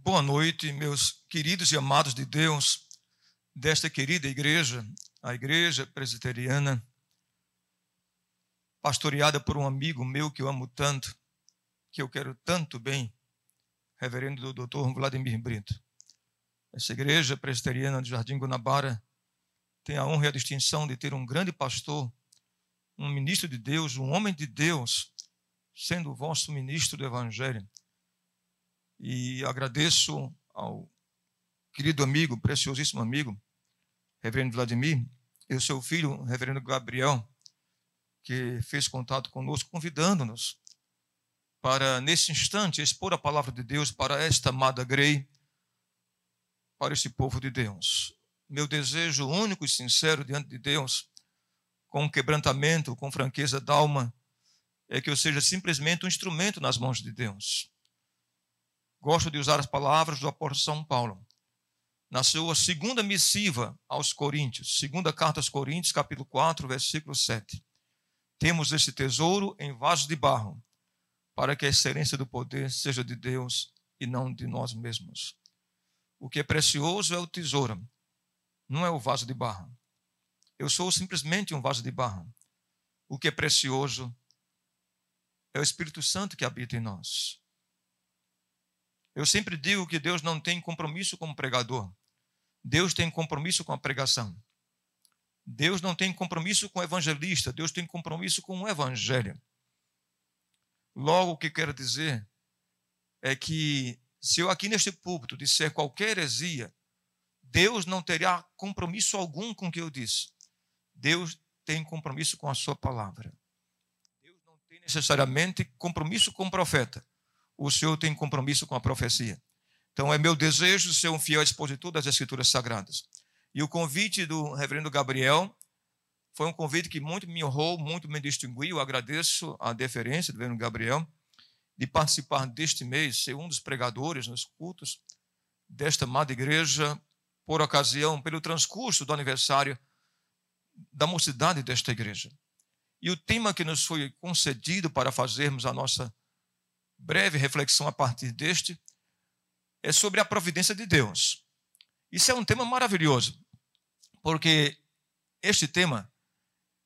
Boa noite, meus queridos e amados de Deus, desta querida igreja, a Igreja Presbiteriana, pastoreada por um amigo meu que eu amo tanto, que eu quero tanto bem, reverendo doutor Vladimir Brito. Essa igreja presbiteriana de Jardim Guanabara tem a honra e a distinção de ter um grande pastor, um ministro de Deus, um homem de Deus, sendo o vosso ministro do Evangelho. E agradeço ao querido amigo, preciosíssimo amigo, reverendo Vladimir, e o seu filho, reverendo Gabriel, que fez contato conosco, convidando-nos para, nesse instante, expor a palavra de Deus para esta amada Grey, para este povo de Deus. Meu desejo único e sincero diante de Deus, com quebrantamento, com franqueza d'alma, é que eu seja simplesmente um instrumento nas mãos de Deus. Gosto de usar as palavras do apóstolo São Paulo. Na sua segunda missiva aos Coríntios, segunda carta aos Coríntios, capítulo 4, versículo 7. Temos esse tesouro em vasos de barro, para que a excelência do poder seja de Deus e não de nós mesmos. O que é precioso é o tesouro, não é o vaso de barro. Eu sou simplesmente um vaso de barro. O que é precioso é o Espírito Santo que habita em nós. Eu sempre digo que Deus não tem compromisso como pregador. Deus tem compromisso com a pregação. Deus não tem compromisso com o evangelista, Deus tem compromisso com o evangelho. Logo, o que quero dizer é que se eu aqui neste púlpito disser qualquer heresia, Deus não terá compromisso algum com o que eu disse. Deus tem compromisso com a sua palavra. Deus não tem necessariamente compromisso com o profeta o Senhor tem compromisso com a profecia. Então, é meu desejo ser um fiel expositor das Escrituras Sagradas. E o convite do reverendo Gabriel foi um convite que muito me honrou, muito me distinguiu. Agradeço a deferência do reverendo Gabriel de participar deste mês, ser um dos pregadores nos cultos desta amada igreja, por ocasião, pelo transcurso do aniversário da mocidade desta igreja. E o tema que nos foi concedido para fazermos a nossa breve reflexão a partir deste é sobre a providência de Deus. Isso é um tema maravilhoso, porque este tema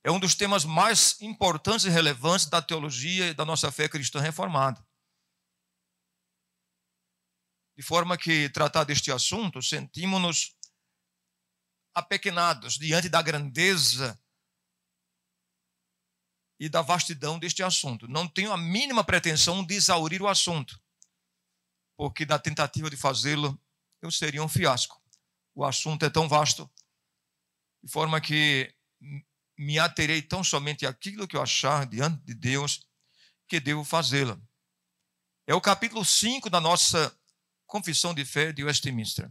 é um dos temas mais importantes e relevantes da teologia e da nossa fé cristã reformada. De forma que, tratar deste assunto, sentimos-nos apequenados diante da grandeza e da vastidão deste assunto. Não tenho a mínima pretensão de exaurir o assunto, porque na tentativa de fazê-lo eu seria um fiasco. O assunto é tão vasto, de forma que me aterei tão somente àquilo que eu achar diante de Deus que devo fazê-la. É o capítulo 5 da nossa Confissão de Fé de Westminster.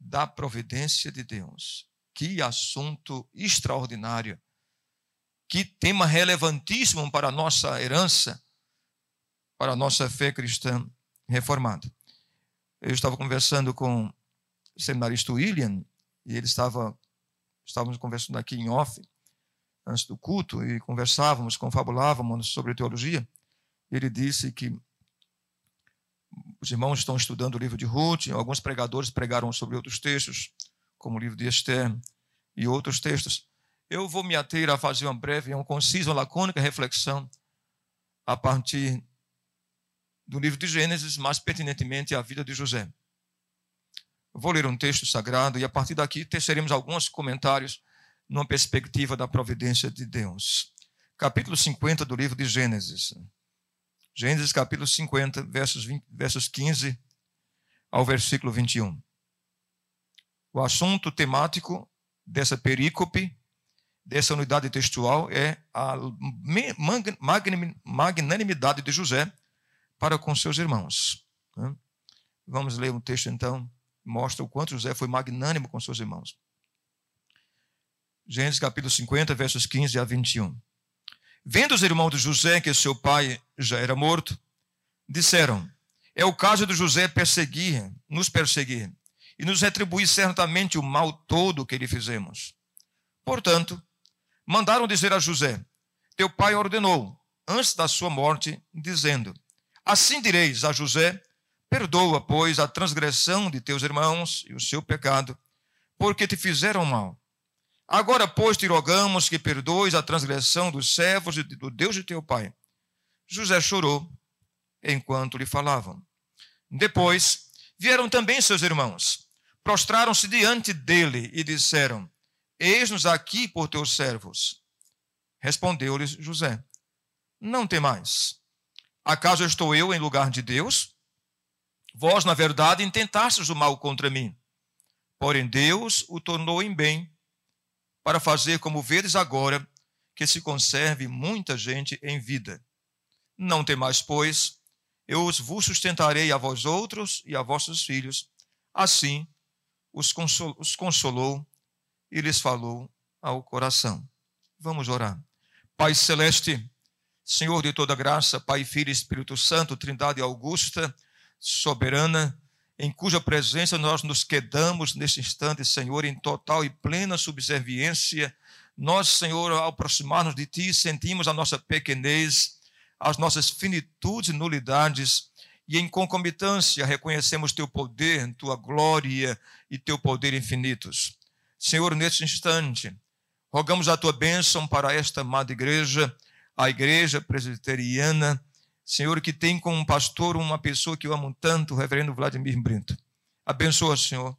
Da providência de Deus. Que assunto extraordinário que tema relevantíssimo para a nossa herança, para a nossa fé cristã reformada. Eu estava conversando com o seminarista William, e ele estava, estávamos conversando aqui em off, antes do culto, e conversávamos, confabulávamos sobre teologia. Ele disse que os irmãos estão estudando o livro de Ruth, alguns pregadores pregaram sobre outros textos, como o livro de Esther e outros textos. Eu vou me ater a fazer uma breve, uma concisa, uma lacônica reflexão a partir do livro de Gênesis, mais pertinentemente a vida de José. vou ler um texto sagrado e a partir daqui teceremos alguns comentários numa perspectiva da providência de Deus. Capítulo 50 do livro de Gênesis. Gênesis capítulo 50, versos, 20, versos 15 ao versículo 21. O assunto temático dessa perícope dessa unidade textual é a magnanimidade de José para com seus irmãos. Né? Vamos ler um texto então, mostra o quanto José foi magnânimo com seus irmãos. Gênesis capítulo 50, versos 15 a 21. Vendo os irmãos de José que seu pai já era morto, disseram: É o caso de José perseguir, nos perseguir, e nos retribuir certamente o mal todo que lhe fizemos. Portanto, mandaram dizer a José: Teu pai ordenou, antes da sua morte, dizendo: Assim direis a José, Perdoa, pois, a transgressão de teus irmãos e o seu pecado, porque te fizeram mal. Agora, pois, te rogamos que perdoes a transgressão dos servos do Deus de teu pai. José chorou enquanto lhe falavam. Depois vieram também seus irmãos, prostraram-se diante dele e disseram: Eis-nos aqui por teus servos. Respondeu-lhes José: Não temais. Acaso estou eu em lugar de Deus? Vós, na verdade, intentastes o mal contra mim. Porém, Deus o tornou em bem, para fazer como vedes agora, que se conserve muita gente em vida. Não temais, pois, eu vos sustentarei a vós outros e a vossos filhos. Assim os consolou e lhes falou ao coração. Vamos orar. Pai celeste, Senhor de toda graça, Pai, Filho e Espírito Santo, Trindade augusta, soberana, em cuja presença nós nos quedamos nesse instante, Senhor, em total e plena subserviência. Nós, Senhor, ao aproximar-nos de Ti, sentimos a nossa pequenez, as nossas finitudes e nulidades, e em concomitância reconhecemos Teu poder, Tua glória e Teu poder infinitos. Senhor, neste instante, rogamos a tua bênção para esta amada igreja, a igreja presbiteriana, Senhor, que tem como pastor uma pessoa que eu amo tanto, o reverendo Vladimir Brito. Abençoa, Senhor,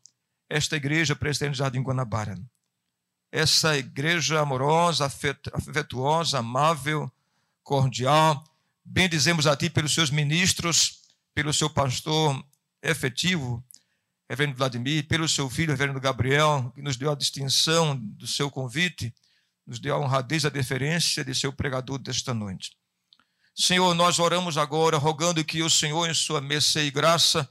esta igreja presbiteriana de Jardim Guanabara. Essa igreja amorosa, afetuosa, amável, cordial. Bendizemos a Ti pelos seus ministros, pelo seu pastor efetivo, reverendo Vladimir, pelo seu filho, reverendo Gabriel, que nos deu a distinção do seu convite, nos deu a honradez, a deferência de seu pregador desta noite. Senhor, nós oramos agora, rogando que o Senhor, em sua mercê e graça,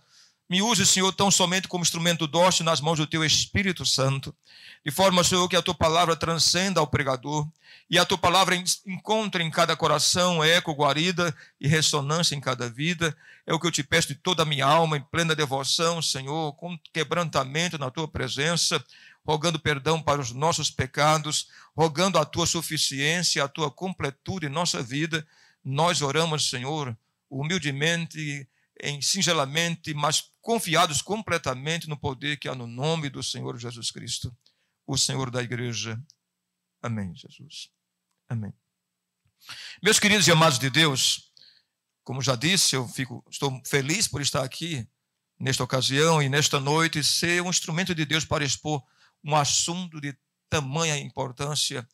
me use, Senhor, tão somente como instrumento dócil nas mãos do teu Espírito Santo, de forma, Senhor, que a tua palavra transcenda ao pregador e a tua palavra encontre em cada coração eco, guarida e ressonância em cada vida. É o que eu te peço de toda a minha alma, em plena devoção, Senhor, com quebrantamento na tua presença, rogando perdão para os nossos pecados, rogando a tua suficiência, a tua completude em nossa vida. Nós oramos, Senhor, humildemente, em singelamente, mas confiados completamente no poder que há no nome do Senhor Jesus Cristo o Senhor da igreja. Amém, Jesus. Amém. Meus queridos e amados de Deus, como já disse, eu fico, estou feliz por estar aqui nesta ocasião e nesta noite ser um instrumento de Deus para expor um assunto de tamanha importância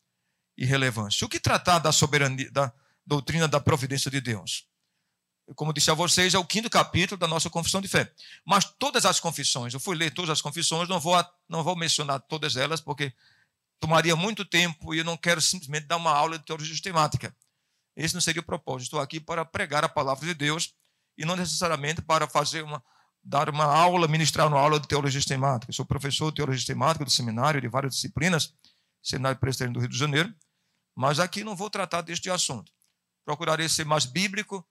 e relevância. O que tratar da soberania, da doutrina da providência de Deus? Como disse a vocês, é o quinto capítulo da nossa confissão de fé. Mas todas as confissões, eu fui ler todas as confissões, não vou, não vou mencionar todas elas, porque tomaria muito tempo e eu não quero simplesmente dar uma aula de teologia sistemática. Esse não seria o propósito. Estou aqui para pregar a palavra de Deus e não necessariamente para fazer uma, dar uma aula, ministrar uma aula de teologia sistemática. Eu sou professor de teologia sistemática do seminário de várias disciplinas, seminário presbiteriano do Rio de Janeiro, mas aqui não vou tratar deste assunto. Procurarei ser mais bíblico,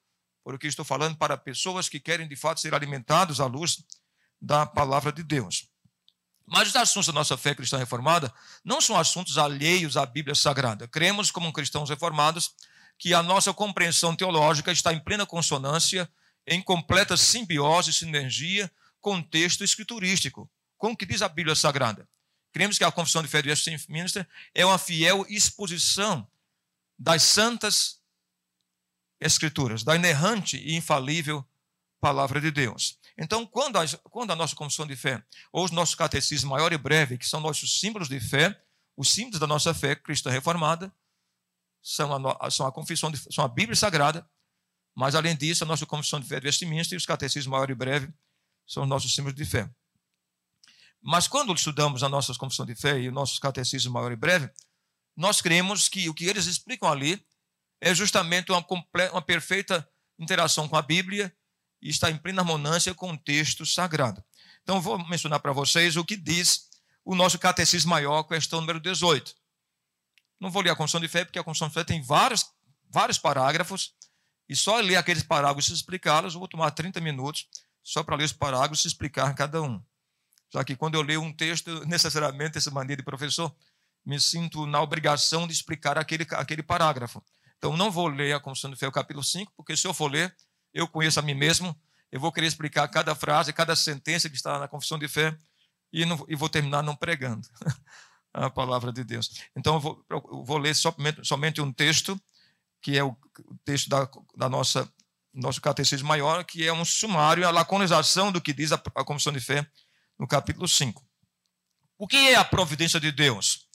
porque estou falando para pessoas que querem de fato ser alimentados à luz da palavra de Deus. Mas os assuntos da nossa fé cristã reformada não são assuntos alheios à Bíblia Sagrada. Cremos, como cristãos reformados, que a nossa compreensão teológica está em plena consonância, em completa simbiose e sinergia com o texto escriturístico, com o que diz a Bíblia Sagrada. Cremos que a Confissão de Fé de Westminster é uma fiel exposição das santas Escrituras, da inerrante e infalível palavra de Deus. Então, quando a, quando a nossa confissão de fé, ou os nossos catecismos maior e breve, que são nossos símbolos de fé, os símbolos da nossa fé cristã reformada, são a, são a confissão de, são a Bíblia Sagrada, mas além disso, a nossa confissão de fé de Westminster e os catecismos maior e breve são os nossos símbolos de fé. Mas quando estudamos a nossa confissão de fé e os nossos catecismos maior e breve, nós cremos que o que eles explicam ali é justamente uma, uma perfeita interação com a Bíblia e está em plena harmonância com o texto sagrado. Então, vou mencionar para vocês o que diz o nosso catecismo maior, questão número 18. Não vou ler a Confissão de Fé, porque a Confissão de Fé tem vários, vários parágrafos, e só ler aqueles parágrafos e explicá-los, vou tomar 30 minutos só para ler os parágrafos e explicar cada um. Já que quando eu leio um texto, necessariamente, essa maneira de professor, me sinto na obrigação de explicar aquele, aquele parágrafo. Então, não vou ler a Confissão de Fé, o capítulo 5, porque se eu for ler, eu conheço a mim mesmo eu vou querer explicar cada frase, cada sentença que está na confissão de fé e, não, e vou terminar não pregando a palavra de Deus. Então, eu vou, eu vou ler somente, somente, um texto, que é o, o texto da, da nossa nosso catecismo maior, que é um sumário, a laconização do que diz a, a confissão de fé no capítulo 5. O que é a providência de Deus?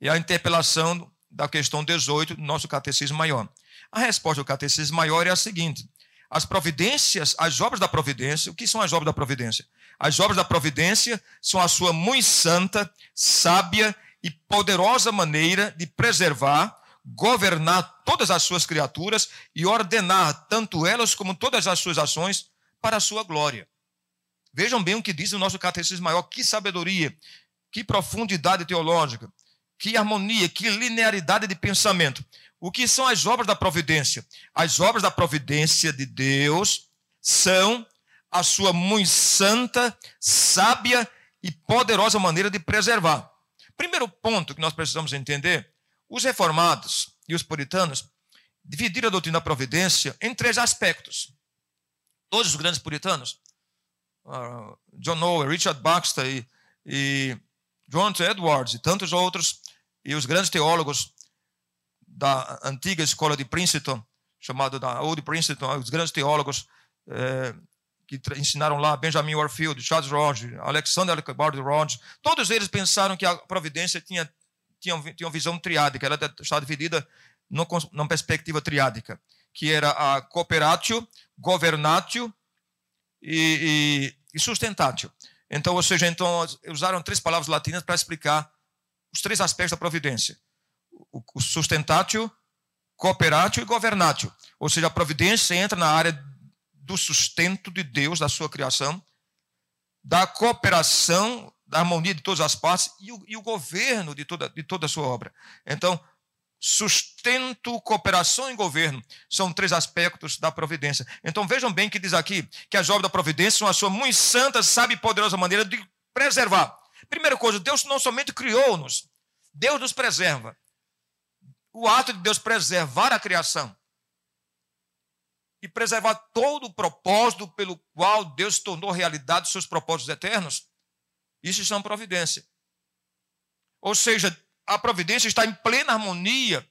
É a interpelação da questão 18 do nosso catecismo maior. A resposta do catecismo maior é a seguinte: as providências, as obras da providência, o que são as obras da providência? As obras da providência são a sua muito santa, sábia e poderosa maneira de preservar, governar todas as suas criaturas e ordenar tanto elas como todas as suas ações para a sua glória. Vejam bem o que diz o nosso catecismo maior, que sabedoria, que profundidade teológica, que harmonia, que linearidade de pensamento. O que são as obras da providência? As obras da providência de Deus são a sua muito santa, sábia e poderosa maneira de preservar. Primeiro ponto que nós precisamos entender: os reformados e os puritanos dividiram a doutrina da providência em três aspectos. Todos os grandes puritanos, uh, John Owen, Richard Baxter e, e John Edwards e tantos outros, e os grandes teólogos da antiga escola de Princeton, chamado da Old Princeton, os grandes teólogos eh, que ensinaram lá, Benjamin Warfield, Charles Rogers, Alexander Alcibard Rogers, todos eles pensaram que a providência tinha, tinha, tinha uma visão triádica, ela estava dividida numa perspectiva triádica, que era a cooperatio, governatio e, e, e sustentatio. Então, ou seja, então, usaram três palavras latinas para explicar os três aspectos da providência: o sustentatio, cooperatio e governatio. Ou seja, a providência entra na área do sustento de Deus, da sua criação, da cooperação, da harmonia de todas as partes e o, e o governo de toda, de toda a sua obra. Então, sustento, cooperação e governo são três aspectos da providência. Então vejam bem que diz aqui que as obras da providência são a sua muito santa, sabe poderosa maneira de preservar. Primeira coisa, Deus não somente criou-nos, Deus nos preserva. O ato de Deus preservar a criação e preservar todo o propósito pelo qual Deus tornou realidade os seus propósitos eternos, isso chama providência. Ou seja, a providência está em plena harmonia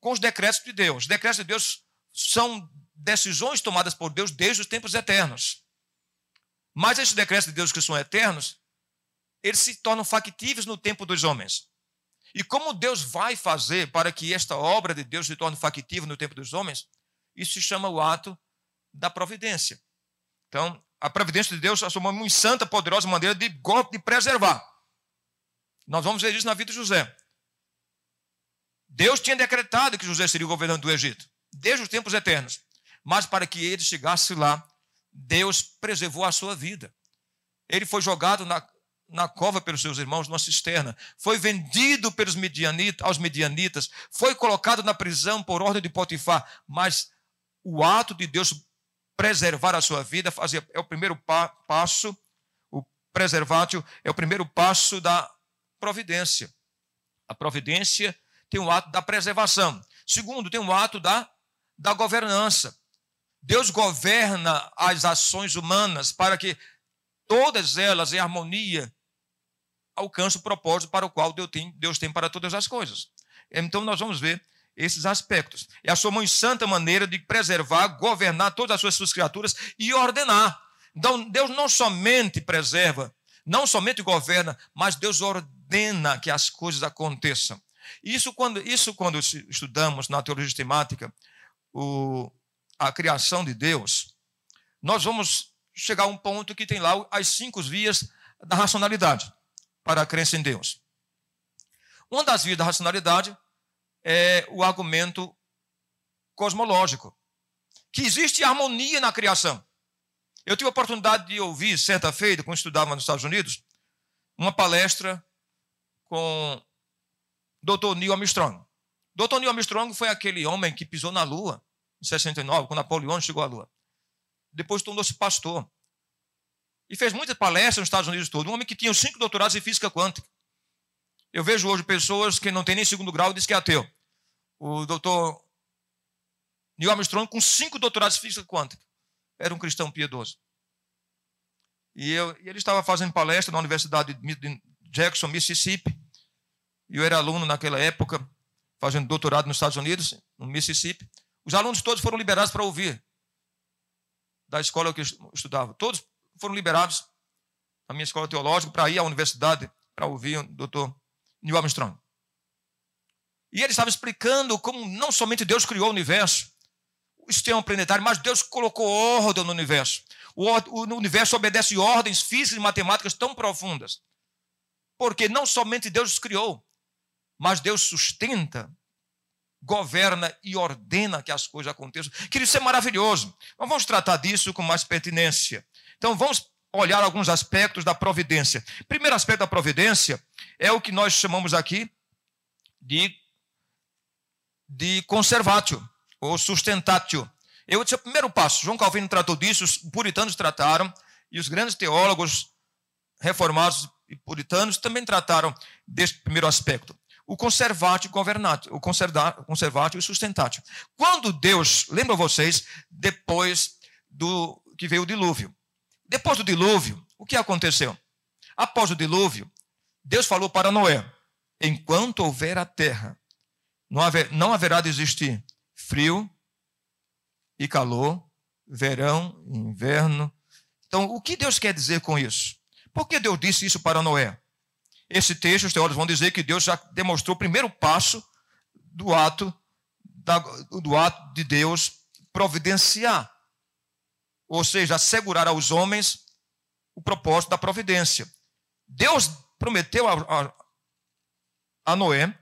com os decretos de Deus. Os decretos de Deus são decisões tomadas por Deus desde os tempos eternos. Mas esses decretos de Deus que são eternos, eles se tornam factíveis no tempo dos homens. E como Deus vai fazer para que esta obra de Deus se torne factível no tempo dos homens? Isso se chama o ato da providência. Então, a providência de Deus é uma muito santa, poderosa maneira de, de preservar. Nós vamos ver isso na vida de José. Deus tinha decretado que José seria o governante do Egito, desde os tempos eternos. Mas para que ele chegasse lá, Deus preservou a sua vida. Ele foi jogado na, na cova pelos seus irmãos, numa cisterna. Foi vendido pelos medianitas, aos medianitas. Foi colocado na prisão por ordem de Potifar. Mas o ato de Deus preservar a sua vida fazia, é o primeiro pa, passo, o preservátil é o primeiro passo da providência. A providência tem o ato da preservação. Segundo, tem o ato da, da governança. Deus governa as ações humanas para que todas elas, em harmonia, alcancem o propósito para o qual Deus tem, Deus tem para todas as coisas. Então, nós vamos ver esses aspectos. É a sua mãe santa maneira de preservar, governar todas as suas, suas criaturas e ordenar. Então, Deus não somente preserva, não somente governa, mas Deus ordena que as coisas aconteçam. Isso quando, isso quando estudamos na teologia sistemática o, a criação de Deus, nós vamos chegar a um ponto que tem lá as cinco vias da racionalidade para a crença em Deus. Uma das vias da racionalidade é o argumento cosmológico, que existe harmonia na criação. Eu tive a oportunidade de ouvir, certa feita, quando estudava nos Estados Unidos, uma palestra com Dr. Neil Armstrong. Dr. Neil Armstrong foi aquele homem que pisou na Lua em 69, quando Napoleão chegou à Lua. Depois tornou-se pastor. E fez muitas palestras nos Estados Unidos todo. Um homem que tinha cinco doutorados em física quântica. Eu vejo hoje pessoas que não têm nem segundo grau e diz que é ateu. O doutor Neil Armstrong com cinco doutorados em física quântica. era um cristão piedoso. E, eu, e ele estava fazendo palestra na Universidade de Jackson, Mississippi. E eu era aluno naquela época, fazendo doutorado nos Estados Unidos, no Mississippi. Os alunos todos foram liberados para ouvir da escola que eu estudava. Todos foram liberados da minha escola teológica para ir à universidade para ouvir o doutor Neil Armstrong. E ele estava explicando como não somente Deus criou o universo, o sistema planetário, mas Deus colocou ordem no universo. O, o universo obedece ordens físicas e matemáticas tão profundas. Porque não somente Deus os criou, mas Deus sustenta, governa e ordena que as coisas aconteçam. Querido, isso é maravilhoso. Mas vamos tratar disso com mais pertinência. Então vamos olhar alguns aspectos da providência. Primeiro aspecto da providência é o que nós chamamos aqui de, de conservatio, ou sustentatio. Eu disse o primeiro passo. João Calvino tratou disso, os puritanos trataram, e os grandes teólogos reformados e puritanos também trataram deste primeiro aspecto. O conservatio governatio, o conservatio e sustentatio. Quando Deus, lembra vocês, depois do que veio o dilúvio. Depois do dilúvio, o que aconteceu? Após o dilúvio, Deus falou para Noé: enquanto houver a terra, não, haver, não haverá de existir frio e calor, verão, inverno. Então, o que Deus quer dizer com isso? Por que Deus disse isso para Noé? Esse texto, os teólogos vão dizer que Deus já demonstrou o primeiro passo do ato, da, do ato de Deus providenciar. Ou seja, assegurar aos homens o propósito da providência. Deus prometeu a, a, a Noé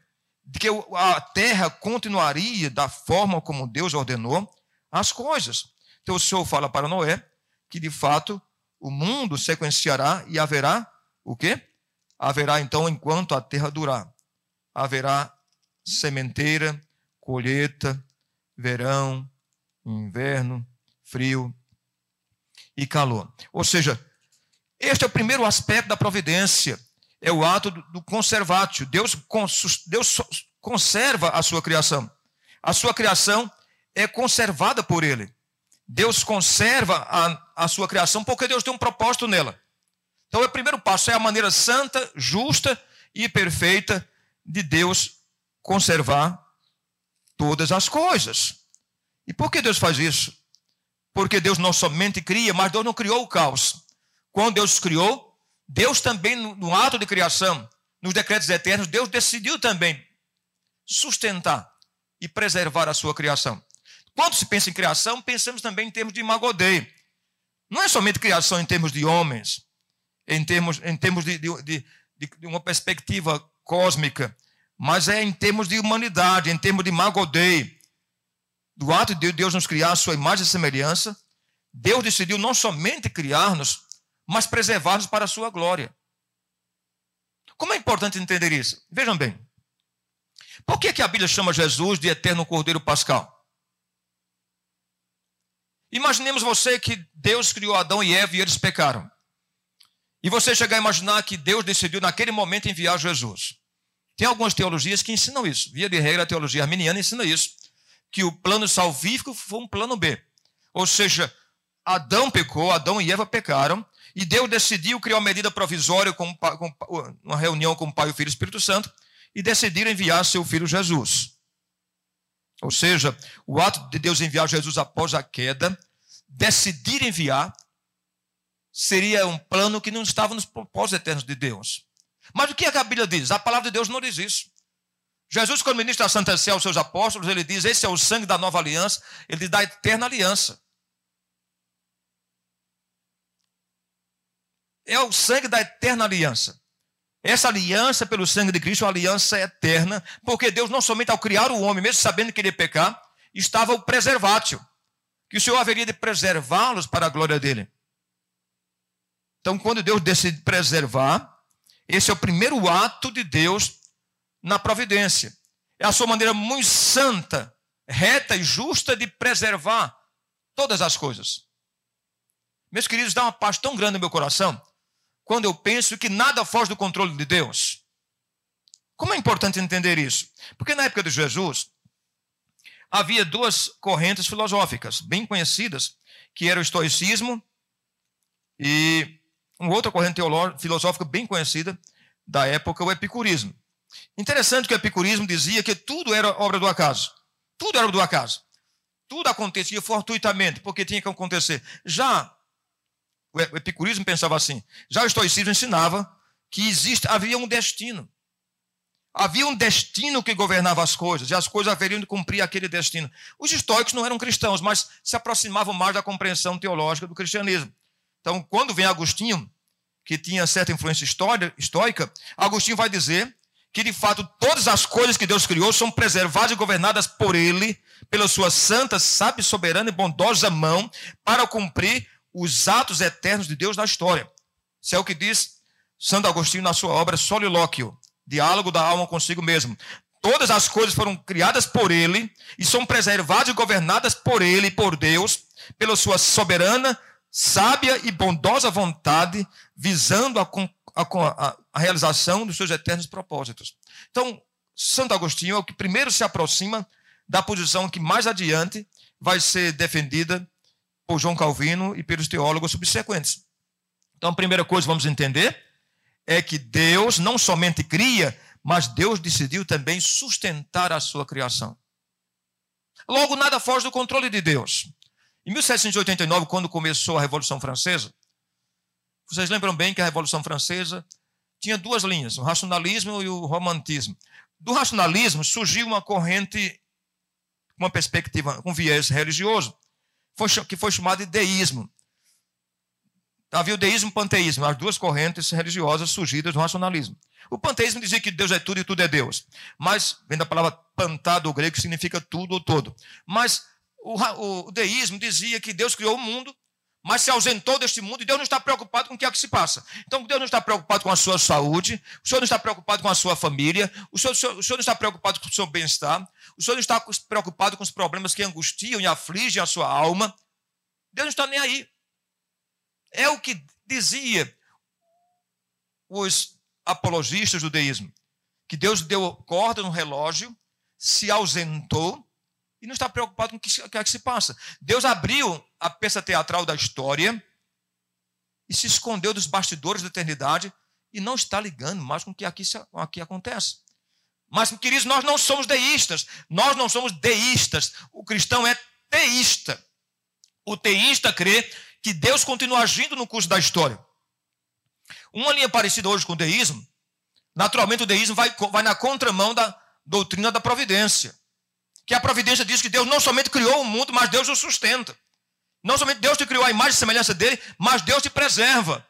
que a terra continuaria da forma como Deus ordenou, as coisas. Então o Senhor fala para Noé que de fato o mundo sequenciará e haverá o quê? Haverá então enquanto a terra durar. Haverá sementeira, colheita, verão, inverno, frio e calor. Ou seja, este é o primeiro aspecto da providência, é o ato do conservatio. Deus, Deus conserva a sua criação. A sua criação é conservada por ele. Deus conserva a, a sua criação porque Deus tem um propósito nela. Então, o primeiro passo é a maneira santa, justa e perfeita de Deus conservar todas as coisas. E por que Deus faz isso? Porque Deus não somente cria, mas Deus não criou o caos. Quando Deus criou, Deus também, no ato de criação, nos decretos eternos, Deus decidiu também sustentar e preservar a sua criação. Quando se pensa em criação, pensamos também em termos de Magodei. Não é somente criação em termos de homens, em termos, em termos de, de, de, de uma perspectiva cósmica, mas é em termos de humanidade, em termos de Magodei. Do ato de Deus nos criar a sua imagem e semelhança, Deus decidiu não somente criar-nos, mas preservar-nos para a sua glória. Como é importante entender isso? Vejam bem. Por que, que a Bíblia chama Jesus de eterno Cordeiro Pascal? Imaginemos você que Deus criou Adão e Eva e eles pecaram. E você chegar a imaginar que Deus decidiu naquele momento enviar Jesus. Tem algumas teologias que ensinam isso. Via de regra, a teologia arminiana ensina isso. Que o plano salvífico foi um plano B. Ou seja, Adão pecou, Adão e Eva pecaram, e Deus decidiu criar uma medida provisória com, com uma reunião com o Pai, o Filho e o Espírito Santo, e decidiram enviar seu filho Jesus. Ou seja, o ato de Deus enviar Jesus após a queda, decidir enviar, seria um plano que não estava nos propósitos eternos de Deus. Mas o que, é a Bíblia diz? A palavra de Deus não diz isso. Jesus, quando ministra a Santa Sé aos seus apóstolos, ele diz: Esse é o sangue da nova aliança, ele diz da eterna aliança. É o sangue da eterna aliança. Essa aliança pelo sangue de Cristo é uma aliança eterna, porque Deus não somente ao criar o homem, mesmo sabendo que ele ia pecar, estava o preservátil, que o Senhor haveria de preservá-los para a glória dele. Então, quando Deus decide preservar, esse é o primeiro ato de Deus na providência. É a sua maneira muito santa, reta e justa de preservar todas as coisas. Meus queridos, dá uma paz tão grande no meu coração quando eu penso que nada foge do controle de Deus. Como é importante entender isso? Porque na época de Jesus, havia duas correntes filosóficas bem conhecidas que era o estoicismo, e uma outra corrente filosófica bem conhecida da época, o epicurismo. Interessante que o epicurismo dizia que tudo era obra do acaso. Tudo era obra do acaso. Tudo acontecia fortuitamente, porque tinha que acontecer. Já o epicurismo pensava assim. Já o estoicismo ensinava que existe, havia um destino. Havia um destino que governava as coisas, e as coisas haveriam de cumprir aquele destino. Os estoicos não eram cristãos, mas se aproximavam mais da compreensão teológica do cristianismo. Então, quando vem Agostinho, que tinha certa influência estoica, Agostinho vai dizer que, de fato, todas as coisas que Deus criou são preservadas e governadas por Ele, pela sua santa, sábia, soberana e bondosa mão, para cumprir os atos eternos de Deus na história. Isso é o que diz Santo Agostinho na sua obra Solilóquio, Diálogo da Alma consigo mesmo. Todas as coisas foram criadas por Ele e são preservadas e governadas por Ele por Deus, pela sua soberana, sábia e bondosa vontade, visando a, a, a realização dos seus eternos propósitos. Então, Santo Agostinho é o que primeiro se aproxima da posição que mais adiante vai ser defendida por João Calvino e pelos teólogos subsequentes. Então, a primeira coisa que vamos entender é que Deus não somente cria, mas Deus decidiu também sustentar a sua criação. Logo, nada foge do controle de Deus. Em 1789, quando começou a Revolução Francesa, vocês lembram bem que a Revolução Francesa tinha duas linhas, o racionalismo e o romantismo. Do racionalismo surgiu uma corrente, uma perspectiva, um viés religioso, que foi chamado de deísmo. Havia o deísmo e o panteísmo, as duas correntes religiosas surgidas do racionalismo. O panteísmo dizia que Deus é tudo e tudo é Deus. Mas, vem da palavra pantá do grego, que significa tudo ou todo. Mas o, o deísmo dizia que Deus criou o mundo, mas se ausentou deste mundo e Deus não está preocupado com o que é que se passa. Então, Deus não está preocupado com a sua saúde, o Senhor não está preocupado com a sua família, o Senhor, o Senhor, o Senhor não está preocupado com o seu bem-estar, o Senhor não está preocupado com os problemas que angustiam e afligem a sua alma. Deus não está nem aí. É o que dizia os apologistas do deísmo, que Deus deu corda no relógio, se ausentou e não está preocupado com o que, é que se passa. Deus abriu a peça teatral da história e se escondeu dos bastidores da eternidade e não está ligando mais com o que aqui, aqui acontece. Mas, queridos, nós não somos deístas. Nós não somos deístas. O cristão é teísta. O teísta crê que Deus continua agindo no curso da história. Uma linha parecida hoje com o deísmo, naturalmente o deísmo vai, vai na contramão da doutrina da providência que a providência diz que Deus não somente criou o mundo, mas Deus o sustenta. Não somente Deus te criou a imagem e semelhança dele, mas Deus te preserva.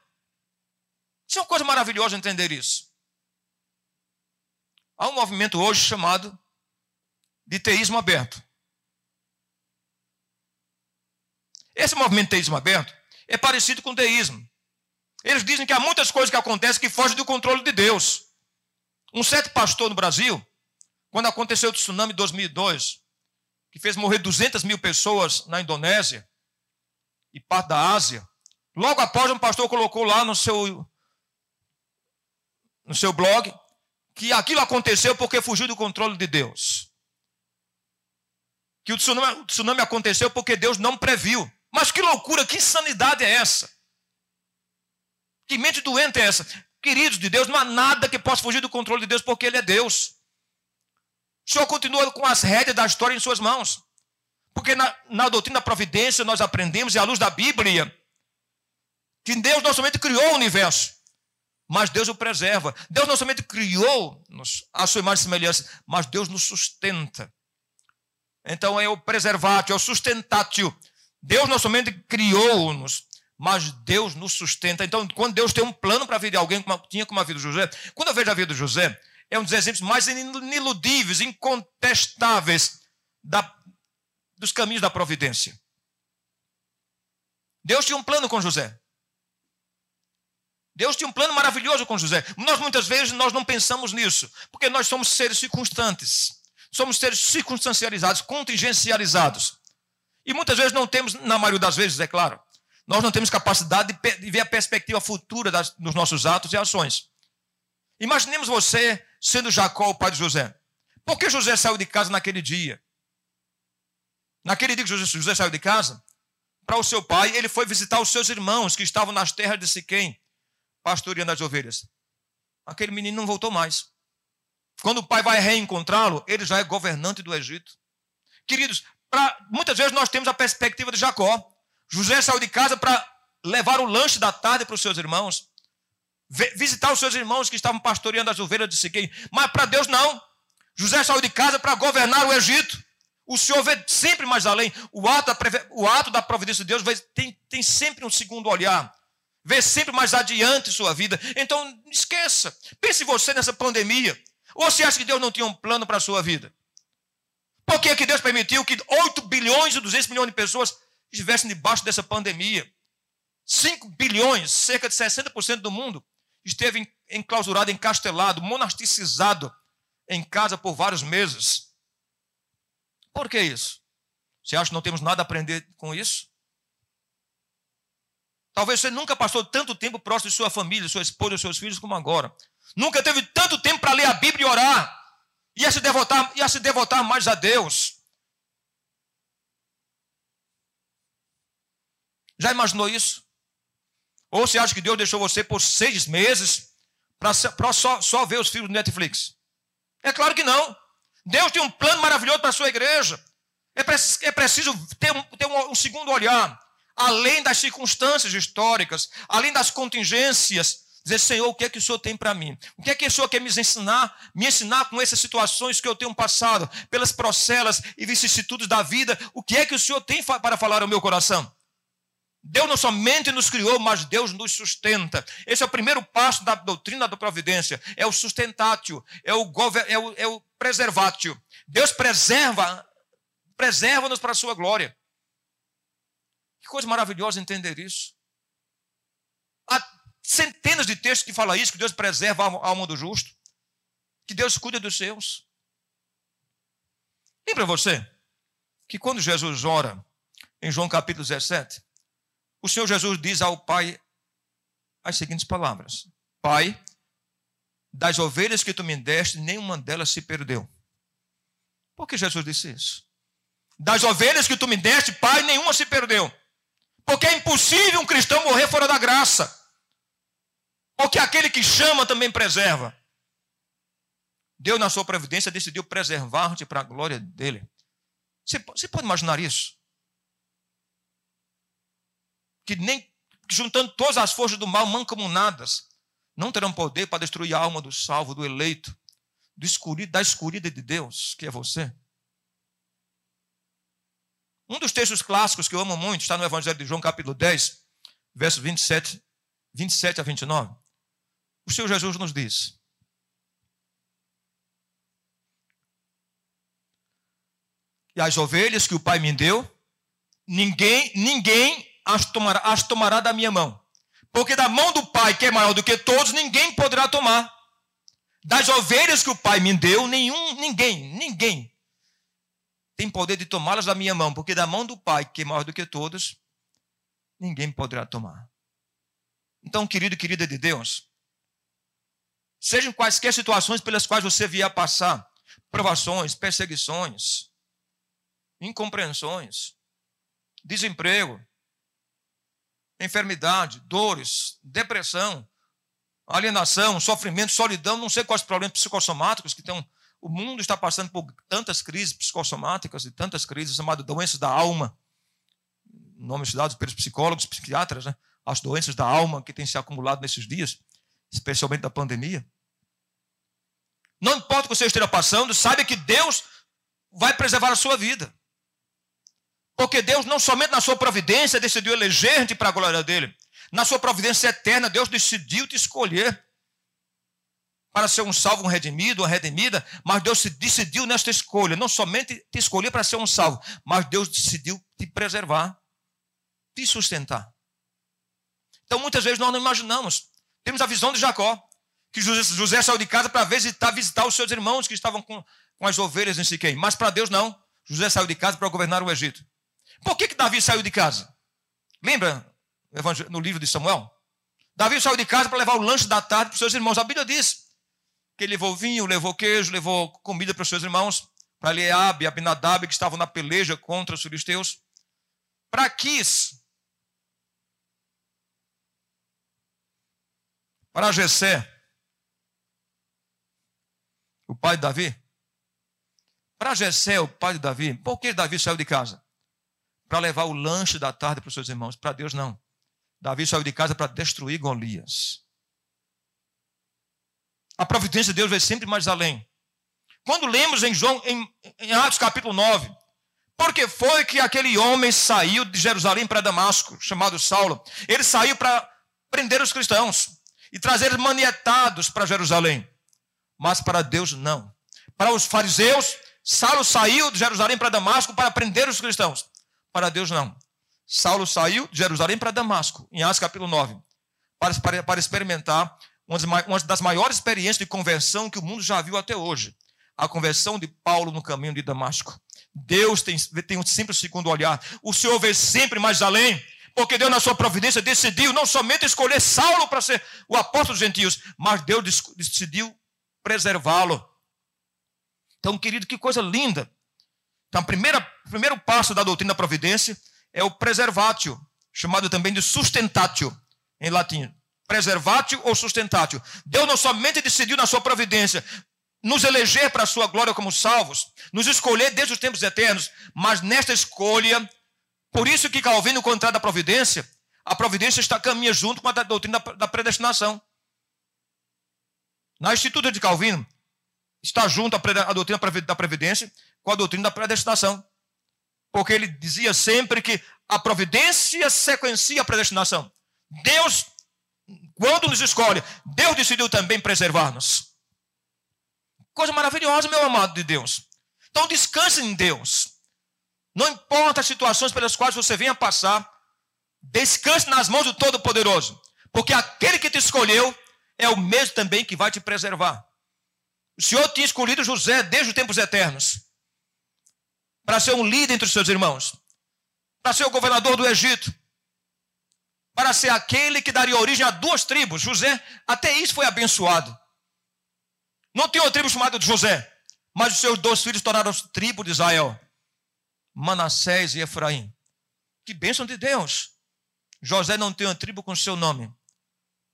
Isso é uma coisa maravilhosa entender isso. Há um movimento hoje chamado de teísmo aberto. Esse movimento teísmo aberto é parecido com o deísmo. Eles dizem que há muitas coisas que acontecem que fogem do controle de Deus. Um certo pastor no Brasil quando aconteceu o tsunami em 2002, que fez morrer 200 mil pessoas na Indonésia e parte da Ásia, logo após um pastor colocou lá no seu, no seu blog que aquilo aconteceu porque fugiu do controle de Deus. Que o tsunami, o tsunami aconteceu porque Deus não previu. Mas que loucura, que insanidade é essa? Que mente doente é essa? Queridos de Deus, não há nada que possa fugir do controle de Deus porque Ele é Deus. O Senhor continua com as rédeas da história em suas mãos. Porque na, na doutrina da providência nós aprendemos, e à luz da Bíblia, que Deus não somente criou o universo, mas Deus o preserva. Deus não somente criou a sua imagem e semelhança, mas Deus nos sustenta. Então é o preservátil, é o sustentátil. Deus não somente criou-nos, mas Deus nos sustenta. Então, quando Deus tem um plano para a vida de alguém, como tinha como a vida de José, quando eu vejo a vida de José, é um dos exemplos mais iniludíveis, incontestáveis da, dos caminhos da providência. Deus tinha um plano com José. Deus tinha um plano maravilhoso com José. Nós muitas vezes nós não pensamos nisso, porque nós somos seres circunstantes. Somos seres circunstancializados, contingencializados. E muitas vezes não temos, na maioria das vezes, é claro, nós não temos capacidade de, ver a perspectiva futura das, dos nossos atos e ações. Imaginemos você sendo Jacó o pai de José. Por que José saiu de casa naquele dia? Naquele dia que José, José saiu de casa, para o seu pai, ele foi visitar os seus irmãos que estavam nas terras de Siquém, pastoreando as ovelhas. Aquele menino não voltou mais. Quando o pai vai reencontrá-lo, ele já é governante do Egito. Queridos, pra, muitas vezes nós temos a perspectiva de Jacó. José saiu de casa para levar o lanche da tarde para os seus irmãos, visitar os seus irmãos que estavam pastoreando as ovelhas de Siquém. Mas para Deus não. José saiu de casa para governar o Egito. O Senhor vê sempre mais além. O ato da, o ato da providência de Deus tem, tem sempre um segundo olhar. Vê sempre mais adiante sua vida. Então, esqueça. Pense você nessa pandemia. Ou você acha que Deus não tinha um plano para a sua vida? Por que, que Deus permitiu que 8 bilhões e 200 milhões de pessoas estivessem debaixo dessa pandemia? 5 bilhões, cerca de 60% do mundo, esteve enclausurado, encastelado, monasticizado em casa por vários meses. Por que isso? Você acha que não temos nada a aprender com isso? Talvez você nunca passou tanto tempo próximo de sua família, sua esposa, seus filhos como agora. Nunca teve tanto tempo para ler a Bíblia e orar. Ia se devotar, ia se devotar mais a Deus. Já imaginou isso? Ou você acha que Deus deixou você por seis meses para só, só ver os filmes do Netflix? É claro que não. Deus tem um plano maravilhoso para a sua igreja. É, pre é preciso ter, um, ter um, um segundo olhar, além das circunstâncias históricas, além das contingências, dizer, Senhor, o que é que o Senhor tem para mim? O que é que o Senhor quer me ensinar, me ensinar com essas situações que eu tenho passado, pelas procelas e vicissitudes da vida, o que é que o Senhor tem para falar ao meu coração? Deus não somente nos criou, mas Deus nos sustenta. Esse é o primeiro passo da doutrina da providência. É o sustentátil, é o, é o, é o preservátil. Deus preserva, preserva-nos para a sua glória. Que coisa maravilhosa entender isso. Há centenas de textos que falam isso, que Deus preserva a alma do justo, que Deus cuida dos seus. Lembra você que quando Jesus ora, em João capítulo 17, o Senhor Jesus diz ao Pai as seguintes palavras: Pai, das ovelhas que tu me deste, nenhuma delas se perdeu. Por que Jesus disse isso? Das ovelhas que tu me deste, Pai, nenhuma se perdeu. Porque é impossível um cristão morrer fora da graça. Porque aquele que chama também preserva. Deus, na sua providência, decidiu preservar-te para a glória dele. Você, pode imaginar isso? Que nem juntando todas as forças do mal mancomunadas, não terão poder para destruir a alma do salvo, do eleito, do escolhido, da escolhida de Deus, que é você. Um dos textos clássicos que eu amo muito está no Evangelho de João, capítulo 10, versos 27, 27 a 29. O Senhor Jesus nos diz: E as ovelhas que o Pai me deu, ninguém, ninguém as tomará, as tomará da minha mão. Porque da mão do Pai, que é maior do que todos, ninguém poderá tomar. Das ovelhas que o Pai me deu, nenhum, ninguém, ninguém tem poder de tomá-las da minha mão, porque da mão do Pai, que é maior do que todos, ninguém poderá tomar. Então, querido e querida de Deus, sejam quaisquer situações pelas quais você vier a passar, provações, perseguições, incompreensões, desemprego, enfermidade, dores, depressão, alienação, sofrimento, solidão, não sei quais problemas psicossomáticos que tem. O mundo está passando por tantas crises psicossomáticas e tantas crises chamadas doenças da alma, nomes dados pelos psicólogos, psiquiatras, né? as doenças da alma que têm se acumulado nesses dias, especialmente da pandemia. Não importa o que você esteja passando, saiba que Deus vai preservar a sua vida. Porque Deus, não somente na sua providência, decidiu eleger-te para a glória dele. Na sua providência eterna, Deus decidiu te escolher para ser um salvo, um redimido, uma redimida, mas Deus decidiu nesta escolha, não somente te escolher para ser um salvo, mas Deus decidiu te preservar, te sustentar. Então, muitas vezes nós não imaginamos. Temos a visão de Jacó, que José, José saiu de casa para visitar, visitar os seus irmãos que estavam com, com as ovelhas em Siquém. Mas para Deus, não. José saiu de casa para governar o Egito. Por que, que Davi saiu de casa? Lembra no livro de Samuel? Davi saiu de casa para levar o lanche da tarde para os seus irmãos. A Bíblia diz que ele levou vinho, levou queijo, levou comida para os seus irmãos, para Eliabe e Abinadab, que estavam na peleja contra os filisteus. Para Quis, para Jessé, o pai de Davi. Para Jessé, o pai de Davi, por que Davi saiu de casa? Para levar o lanche da tarde para os seus irmãos. Para Deus, não. Davi saiu de casa para destruir Golias. A providência de Deus vai sempre mais além. Quando lemos em, João, em, em Atos capítulo 9, porque foi que aquele homem saiu de Jerusalém para Damasco, chamado Saulo? Ele saiu para prender os cristãos e trazer eles manietados para Jerusalém. Mas para Deus, não. Para os fariseus, Saulo saiu de Jerusalém para Damasco para prender os cristãos. Para Deus, não. Saulo saiu de Jerusalém para Damasco, em Atos capítulo 9, para, para, para experimentar uma das maiores experiências de conversão que o mundo já viu até hoje. A conversão de Paulo no caminho de Damasco. Deus tem, tem um simples segundo olhar. O Senhor vê sempre mais além, porque Deus, na sua providência, decidiu não somente escolher Saulo para ser o apóstolo dos gentios, mas Deus decidiu preservá-lo. Então, querido, que coisa linda. Então, o primeiro passo da doutrina da providência é o preservatio, chamado também de sustentatio, em latim. Preservatio ou sustentatio. Deus não somente decidiu na sua providência nos eleger para a sua glória como salvos, nos escolher desde os tempos eternos, mas nesta escolha, por isso que Calvino, contrário da providência, a providência está caminha junto com a doutrina da predestinação. Na Instituto de Calvino, está junto a, doutrina da previdência com a doutrina da predestinação. Porque ele dizia sempre que a providência sequencia a predestinação. Deus, quando nos escolhe, Deus decidiu também preservar-nos. Coisa maravilhosa, meu amado de Deus. Então descanse em Deus. Não importa as situações pelas quais você venha passar, descanse nas mãos do Todo-Poderoso. Porque aquele que te escolheu é o mesmo também que vai te preservar. O Senhor tinha escolhido José desde os tempos eternos para ser um líder entre os seus irmãos, para ser o governador do Egito, para ser aquele que daria origem a duas tribos. José, até isso foi abençoado. Não tinha uma tribo chamada de José, mas os seus dois filhos tornaram-se tribo de Israel, Manassés e Efraim. Que bênção de Deus! José não tem uma tribo com seu nome,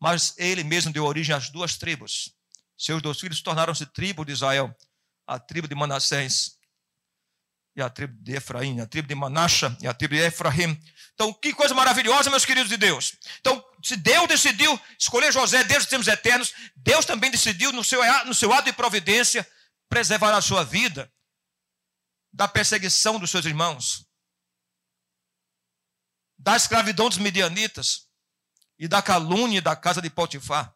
mas ele mesmo deu origem às duas tribos. Seus dois filhos tornaram-se tribo de Israel, a tribo de Manassés e a tribo de Efraim, a tribo de Manasha e a tribo de Efraim. Então, que coisa maravilhosa, meus queridos de Deus. Então, se Deus decidiu escolher José desde os tempos eternos, Deus também decidiu, no seu, no seu ato de providência, preservar a sua vida da perseguição dos seus irmãos, da escravidão dos midianitas e da calúnia da casa de Potifar.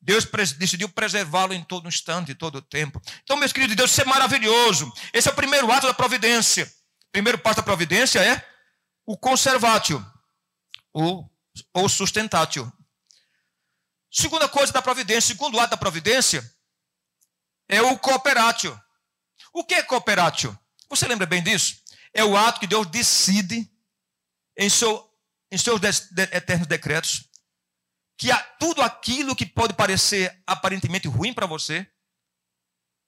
Deus decidiu preservá-lo em todo instante, em todo tempo. Então, meus queridos, Deus, isso é maravilhoso. Esse é o primeiro ato da providência. O primeiro passo da providência é o conservatio, ou, ou sustentatio. Segunda coisa da providência, segundo ato da providência, é o cooperatio. O que é cooperatio? Você lembra bem disso? É o ato que Deus decide em, seu, em seus eternos decretos que tudo aquilo que pode parecer aparentemente ruim para você,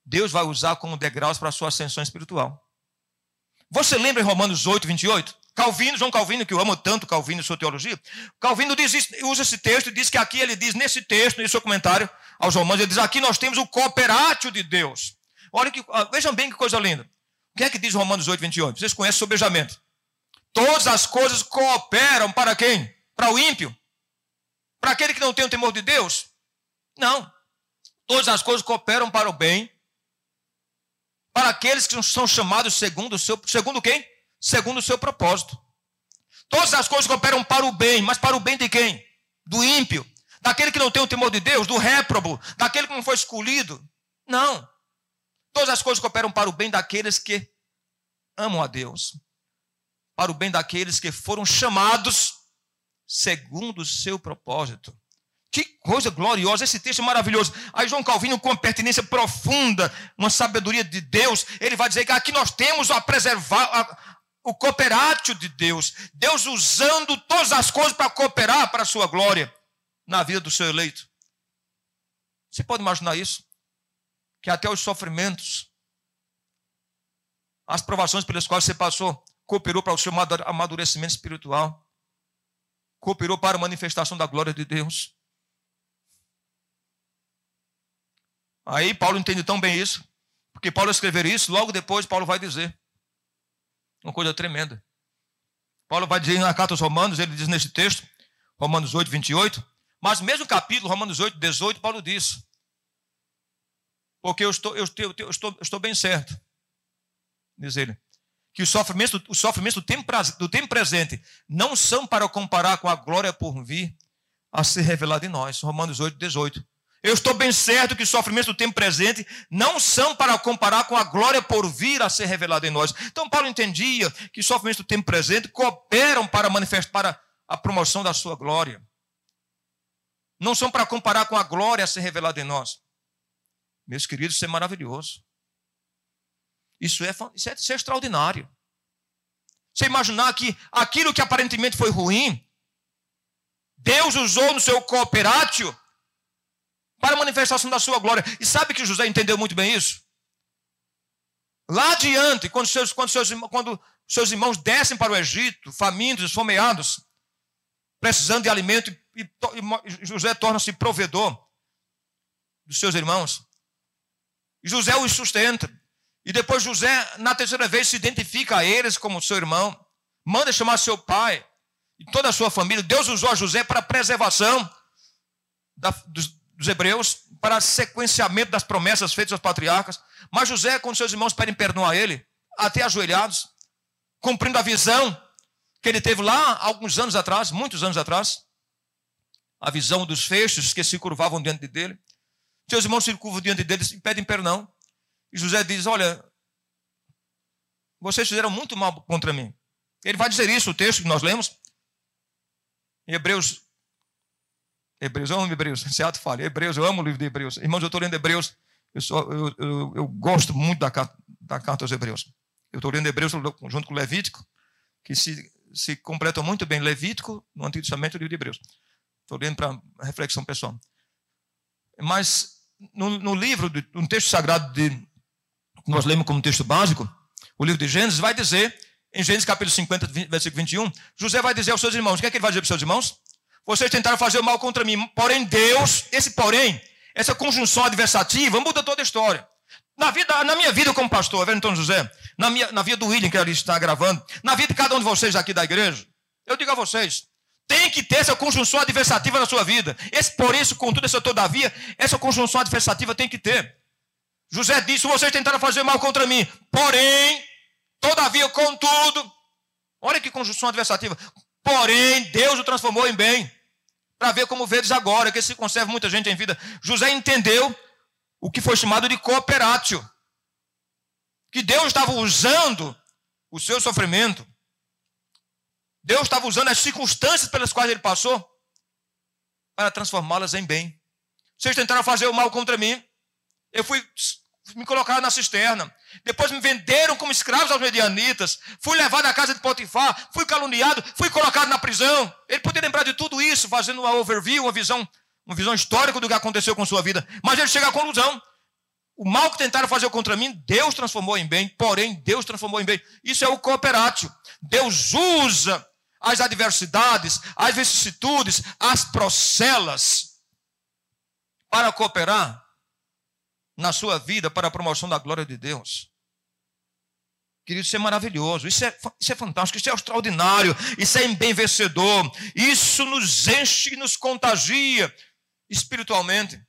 Deus vai usar como degraus para a sua ascensão espiritual. Você lembra em Romanos 8, 28? Calvino, João Calvino, que eu amo tanto Calvino e sua teologia, Calvino diz, usa esse texto e diz que aqui ele diz, nesse texto, em seu comentário aos Romanos, ele diz: aqui nós temos o cooperátio de Deus. Olha que, ah, vejam bem que coisa linda. O que é que diz Romanos 8, 28? Vocês conhecem o sobejamento. Todas as coisas cooperam para quem? Para o ímpio. Para aquele que não tem o temor de Deus? Não. Todas as coisas cooperam para o bem. Para aqueles que são chamados segundo o seu. Segundo quem? Segundo o seu propósito. Todas as coisas cooperam para o bem, mas para o bem de quem? Do ímpio. Daquele que não tem o temor de Deus, do réprobo, daquele que não foi escolhido. Não. Todas as coisas cooperam para o bem daqueles que amam a Deus. Para o bem daqueles que foram chamados segundo o seu propósito. Que coisa gloriosa, esse texto é maravilhoso. Aí João Calvino, com uma pertinência profunda, uma sabedoria de Deus, ele vai dizer que aqui nós temos a preservar a, o cooperátio de Deus. Deus usando todas as coisas para cooperar para a sua glória na vida do seu eleito. Você pode imaginar isso? Que até os sofrimentos, as provações pelas quais você passou, cooperou para o seu amadurecimento espiritual cooperou para a manifestação da glória de Deus. Aí Paulo entende tão bem isso, porque Paulo escrever isso, logo depois Paulo vai dizer uma coisa tremenda. Paulo vai dizer na carta aos Romanos, ele diz nesse texto, Romanos 8, 28, mas mesmo capítulo, Romanos 8, 18, Paulo diz: Porque eu estou, eu estou, eu estou, eu estou bem certo, diz ele, que os sofrimentos, os sofrimentos do, tempo, do tempo presente não são para comparar com a glória por vir a ser revelada em nós. Romanos 8, 18. Eu estou bem certo que os sofrimentos do tempo presente não são para comparar com a glória por vir a ser revelada em nós. Então, Paulo entendia que os sofrimentos do tempo presente cooperam para manifestar para a promoção da sua glória. Não são para comparar com a glória a ser revelada em nós. Meus queridos, isso é maravilhoso. Isso é, isso é, isso é extraordinário. Você imaginar que aquilo que aparentemente foi ruim, Deus usou no seu cooperatio para a manifestação da sua glória. E sabe que José entendeu muito bem isso? Lá adiante, quando seus, quando seus, quando seus irmãos descem para o Egito, famintos, esfomeados, precisando de alimento, e, e José torna-se provedor dos seus irmãos. José os sustenta. E depois José, na terceira vez, se identifica a eles como seu irmão, manda chamar seu pai e toda a sua família. Deus usou José para a preservação da, dos, dos, hebreus, para sequenciamento das promessas feitas aos patriarcas. Mas José, quando seus irmãos pedem perdão a ele, até ajoelhados, cumprindo a visão que ele teve lá alguns anos atrás, muitos anos atrás, a visão dos feixes que se curvavam diante dele. Seus irmãos se curvam diante dele e pedem perdão. E José diz: Olha, vocês fizeram muito mal contra mim. Ele vai dizer isso, o texto que nós lemos. Em Hebreus. Hebreus, eu amo Hebreus. Seato fala, Hebreus, eu amo o livro de Hebreus. Irmãos, eu estou lendo Hebreus. Eu, sou, eu, eu, eu, gosto muito da, da carta aos Hebreus. Eu estou lendo Hebreus junto com Levítico, que se, se completam muito bem Levítico no Antigo Testamento e o livro de Hebreus. Estou lendo para reflexão pessoal. Mas no, no livro, no texto sagrado de nós lemos como texto básico, o livro de Gênesis vai dizer, em Gênesis capítulo 50, versículo 21, José vai dizer aos seus irmãos, o que é que ele vai dizer para os seus irmãos? Vocês tentaram fazer o mal contra mim, porém Deus, esse porém, essa conjunção adversativa muda toda a história. Na, vida, na minha vida como pastor, velho Antônio José, na, minha, na vida do William, que ali está gravando, na vida de cada um de vocês aqui da igreja, eu digo a vocês, tem que ter essa conjunção adversativa na sua vida. Esse por isso, contudo, essa todavia, essa conjunção adversativa tem que ter. José disse: Vocês tentaram fazer mal contra mim, porém, todavia, contudo. Olha que conjunção adversativa. Porém, Deus o transformou em bem. Para ver como vedes agora, que se conserva muita gente em vida. José entendeu o que foi chamado de cooperatio. Que Deus estava usando o seu sofrimento. Deus estava usando as circunstâncias pelas quais ele passou para transformá-las em bem. Vocês tentaram fazer o mal contra mim. Eu fui me colocaram na cisterna. Depois me venderam como escravos aos medianitas. Fui levado à casa de Potifar. Fui caluniado. Fui colocado na prisão. Ele podia lembrar de tudo isso, fazendo uma overview, uma visão, uma visão histórica do que aconteceu com sua vida. Mas ele chega à conclusão. O mal que tentaram fazer contra mim, Deus transformou em bem. Porém, Deus transformou em bem. Isso é o cooperatio. Deus usa as adversidades, as vicissitudes, as procelas para cooperar na sua vida para a promoção da glória de Deus. Querido, isso é maravilhoso, isso é, isso é fantástico, isso é extraordinário, isso é bem vencedor, isso nos enche e nos contagia espiritualmente.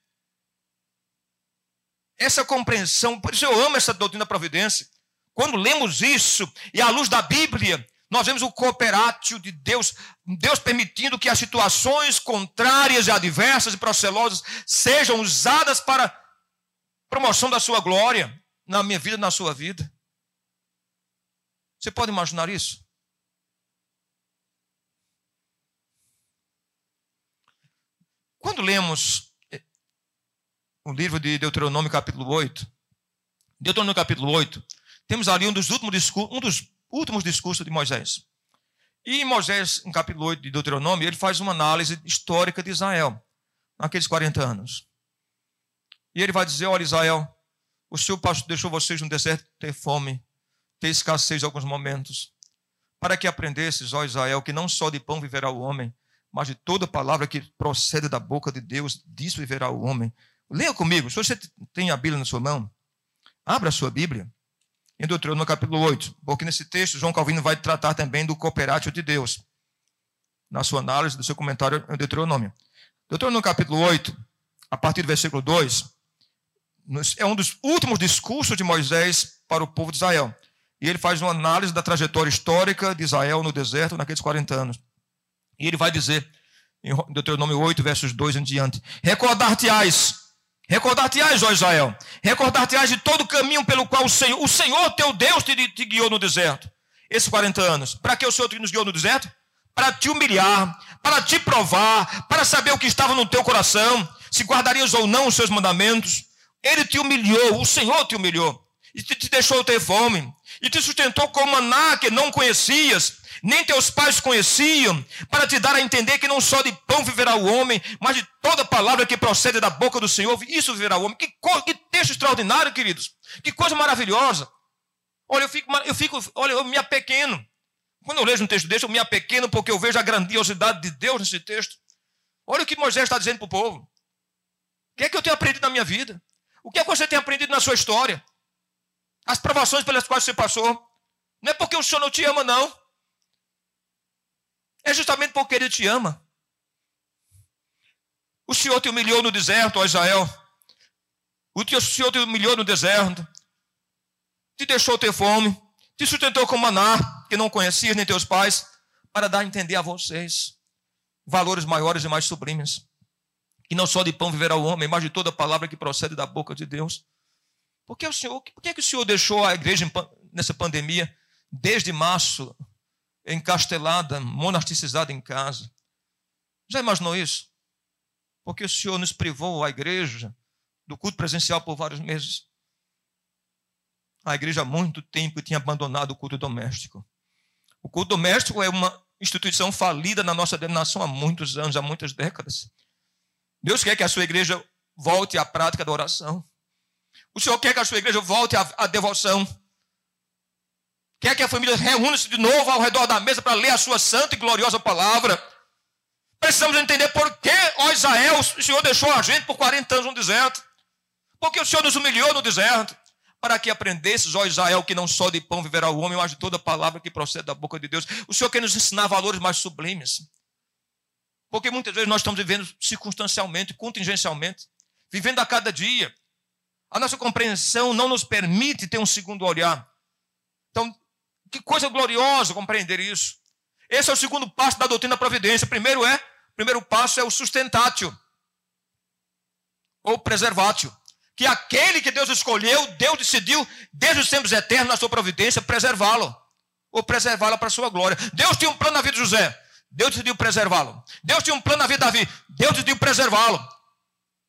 Essa compreensão, por isso eu amo essa doutrina da providência. Quando lemos isso, e à luz da Bíblia, nós vemos o cooperatio de Deus, Deus permitindo que as situações contrárias e adversas e procelosas sejam usadas para promoção da sua glória na minha vida, na sua vida. Você pode imaginar isso? Quando lemos eh, o livro de Deuteronômio, capítulo 8, Deuteronômio, capítulo 8, temos ali um dos últimos discursos, um dos últimos discursos de Moisés. E Moisés, no capítulo 8 de Deuteronômio, ele faz uma análise histórica de Israel, naqueles 40 anos. E ele vai dizer: Olha, Israel, o Senhor deixou vocês no deserto ter fome, ter escassez em alguns momentos, para que aprendesses, ó Israel, que não só de pão viverá o homem, mas de toda palavra que procede da boca de Deus, disso viverá o homem. Leia comigo, se você tem a Bíblia na sua mão, abra a sua Bíblia em Deuteronômio capítulo 8, porque nesse texto João Calvino vai tratar também do cooperátil de Deus, na sua análise, do seu comentário em Deuteronômio. Deuteronômio capítulo 8, a partir do versículo 2, é um dos últimos discursos de Moisés para o povo de Israel. E ele faz uma análise da trajetória histórica de Israel no deserto naqueles 40 anos. E ele vai dizer, em Deuteronômio 8, versos 2 em diante: Recordar-te-ás, recordar-te-ás, ó Israel, recordar-te-ás de todo o caminho pelo qual o Senhor, o Senhor teu Deus te, te guiou no deserto, esses 40 anos. Para que o Senhor nos guiou no deserto? Para te humilhar, para te provar, para saber o que estava no teu coração, se guardarias ou não os seus mandamentos. Ele te humilhou, o Senhor te humilhou, e te, te deixou ter fome, e te sustentou com maná que não conhecias, nem teus pais conheciam, para te dar a entender que não só de pão viverá o homem, mas de toda palavra que procede da boca do Senhor, isso viverá o homem. Que, que texto extraordinário, queridos. Que coisa maravilhosa. Olha, eu fico, eu fico, olha, eu me apequeno. Quando eu leio um texto desse, eu me apequeno porque eu vejo a grandiosidade de Deus nesse texto. Olha o que Moisés está dizendo para o povo. O que é que eu tenho aprendido na minha vida? O que é que você tem aprendido na sua história? As provações pelas quais você passou. Não é porque o Senhor não te ama, não. É justamente porque Ele te ama. O Senhor te humilhou no deserto, ó Israel. O Senhor te humilhou no deserto. Te deixou ter fome. Te sustentou com maná, que não conhecias nem teus pais, para dar a entender a vocês valores maiores e mais sublimes. Que não só de pão viverá o homem, mas de toda palavra que procede da boca de Deus. Por que o Senhor, por que, é que o Senhor deixou a igreja nessa pandemia desde março encastelada, monasticizada em casa? Já imaginou isso? Porque o Senhor nos privou a igreja do culto presencial por vários meses. A igreja há muito tempo tinha abandonado o culto doméstico. O culto doméstico é uma instituição falida na nossa denominação há muitos anos, há muitas décadas. Deus quer que a sua igreja volte à prática da oração. O Senhor quer que a sua igreja volte à, à devoção. Quer que a família reúna-se de novo ao redor da mesa para ler a sua santa e gloriosa palavra. Precisamos entender por que, ó Israel, o Senhor deixou a gente por 40 anos no deserto. Porque o Senhor nos humilhou no deserto. Para que aprendesses, ó Israel, que não só de pão viverá o homem, mas de toda palavra que procede da boca de Deus. O Senhor quer nos ensinar valores mais sublimes. Porque muitas vezes nós estamos vivendo circunstancialmente, contingencialmente, vivendo a cada dia. A nossa compreensão não nos permite ter um segundo olhar. Então, que coisa gloriosa compreender isso. Esse é o segundo passo da doutrina da providência. Primeiro é, primeiro passo é o sustentátil ou preservátil, que aquele que Deus escolheu, Deus decidiu desde os tempos eternos na sua providência preservá-lo ou preservá-lo para a sua glória. Deus tinha um plano na vida de José. Deus decidiu preservá-lo. Deus tinha um plano na vida de Davi. Deus decidiu preservá-lo.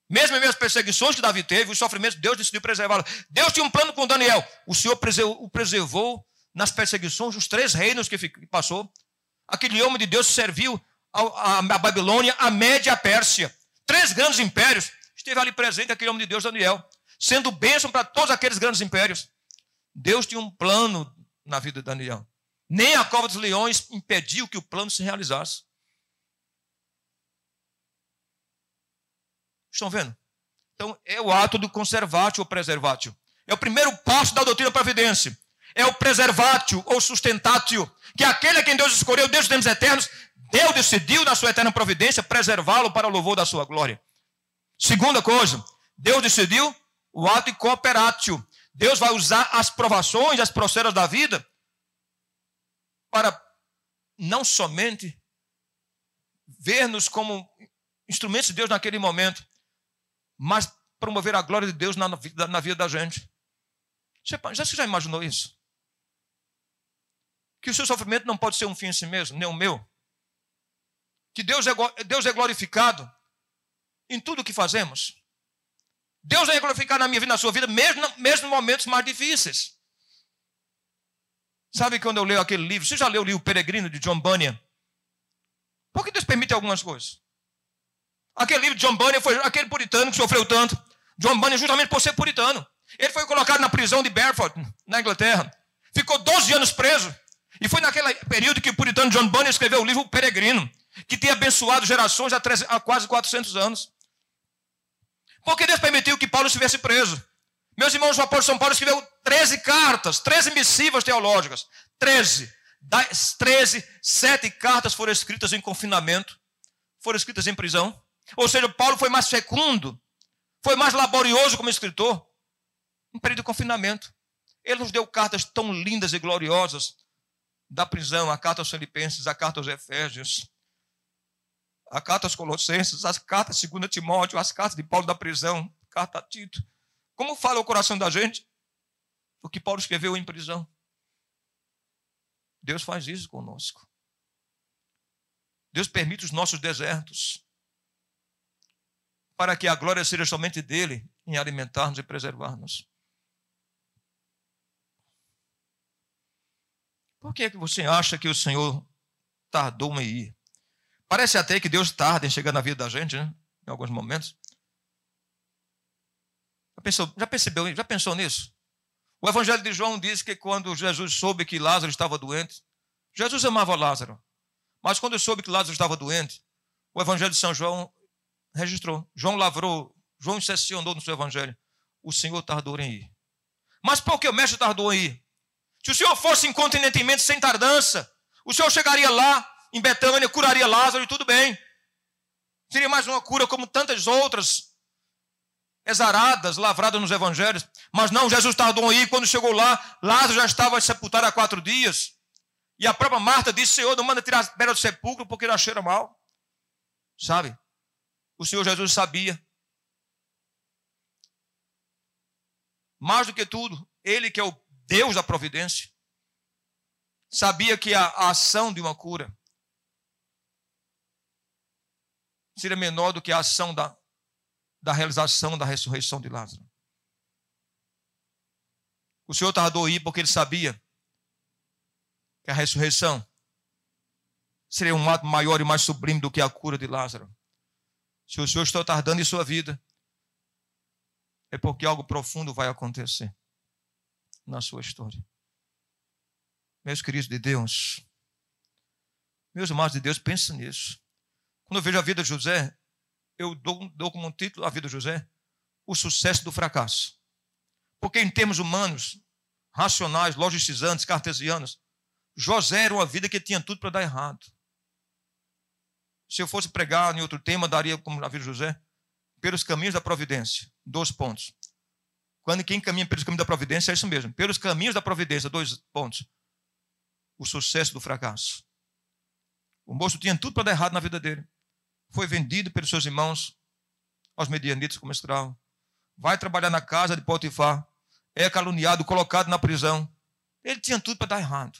Mesmo as perseguições que Davi teve, os sofrimentos, Deus decidiu preservá-lo. Deus tinha um plano com Daniel. O Senhor o preservou nas perseguições dos três reinos que passou. Aquele homem de Deus serviu a Babilônia, a Média a Pérsia. Três grandes impérios. Esteve ali presente aquele homem de Deus, Daniel, sendo bênção para todos aqueles grandes impérios. Deus tinha um plano na vida de Daniel. Nem a cova dos leões impediu que o plano se realizasse. Estão vendo? Então, é o ato do conservátil ou preservátil. É o primeiro passo da doutrina providência. É o preservátil ou sustentátil, que aquele a quem Deus escolheu desde os tempos eternos, Deus decidiu na sua eterna providência preservá-lo para o louvor da sua glória. Segunda coisa, Deus decidiu o ato cooperátil. Deus vai usar as provações, as processos da vida para não somente ver-nos como instrumentos de Deus naquele momento, mas promover a glória de Deus na vida, na vida da gente. Você já, você já imaginou isso? Que o seu sofrimento não pode ser um fim em si mesmo, nem o meu. Que Deus é, Deus é glorificado em tudo que fazemos. Deus é glorificado na minha vida, na sua vida, mesmo, mesmo em momentos mais difíceis. Sabe quando eu leio aquele livro? Você já leu o livro Peregrino de John Bunyan? Por que Deus permite algumas coisas? Aquele livro de John Bunyan foi aquele puritano que sofreu tanto. John Bunyan, justamente por ser puritano. Ele foi colocado na prisão de Bedford, na Inglaterra. Ficou 12 anos preso. E foi naquele período que o puritano John Bunyan escreveu o livro Peregrino, que tem abençoado gerações há, há quase 400 anos. Porque Deus permitiu que Paulo estivesse preso. Meus irmãos, o apóstolo São Paulo escreveu 13 cartas, 13 missivas teológicas. 13. Das 13, sete cartas foram escritas em confinamento, foram escritas em prisão. Ou seja, Paulo foi mais fecundo, foi mais laborioso como escritor, em período de confinamento. Ele nos deu cartas tão lindas e gloriosas da prisão, a carta aos Filipenses, a carta aos Efésios, a carta aos Colossenses, as cartas 2 Timóteo, as cartas de Paulo da prisão, carta a Tito. Como fala o coração da gente? O que Paulo escreveu em prisão. Deus faz isso conosco. Deus permite os nossos desertos para que a glória seja somente dele em alimentar-nos e preservar-nos. Por que, é que você acha que o Senhor tardou em ir? Parece até que Deus tarda em chegar na vida da gente, né? em alguns momentos. Já, pensou, já percebeu, já pensou nisso? O Evangelho de João diz que quando Jesus soube que Lázaro estava doente, Jesus amava Lázaro, mas quando soube que Lázaro estava doente, o Evangelho de São João registrou. João lavrou, João incepcionou no seu Evangelho. O Senhor tardou em ir. Mas por que o mestre tardou em ir? Se o Senhor fosse incontinentemente sem tardança, o Senhor chegaria lá, em Betânia, curaria Lázaro e tudo bem. Seria mais uma cura como tantas outras exaradas, lavradas nos evangelhos. Mas não, Jesus tardou ir. Quando chegou lá, Lázaro já estava sepultado há quatro dias. E a própria Marta disse: Senhor, não manda tirar a pedra do sepulcro porque já cheira mal. Sabe? O Senhor Jesus sabia. Mais do que tudo, Ele que é o Deus da providência, sabia que a, a ação de uma cura seria menor do que a ação da, da realização da ressurreição de Lázaro. O Senhor tardou ir porque ele sabia que a ressurreição seria um ato maior e mais sublime do que a cura de Lázaro. Se o Senhor está tardando em sua vida, é porque algo profundo vai acontecer na sua história. Meus queridos de Deus, meus amados de Deus, pensem nisso. Quando eu vejo a vida de José, eu dou, dou como um título a vida de José, o sucesso do fracasso. Porque em termos humanos, racionais, logicizantes, cartesianos, José era uma vida que tinha tudo para dar errado. Se eu fosse pregar em outro tema, daria como a vida de José, pelos caminhos da providência. Dois pontos. Quando quem caminha pelos caminhos da providência é isso mesmo. Pelos caminhos da providência, dois pontos. O sucesso do fracasso. O moço tinha tudo para dar errado na vida dele. Foi vendido pelos seus irmãos aos medianitas como escravo. Vai trabalhar na casa de Potifar. É caluniado, colocado na prisão. Ele tinha tudo para dar errado.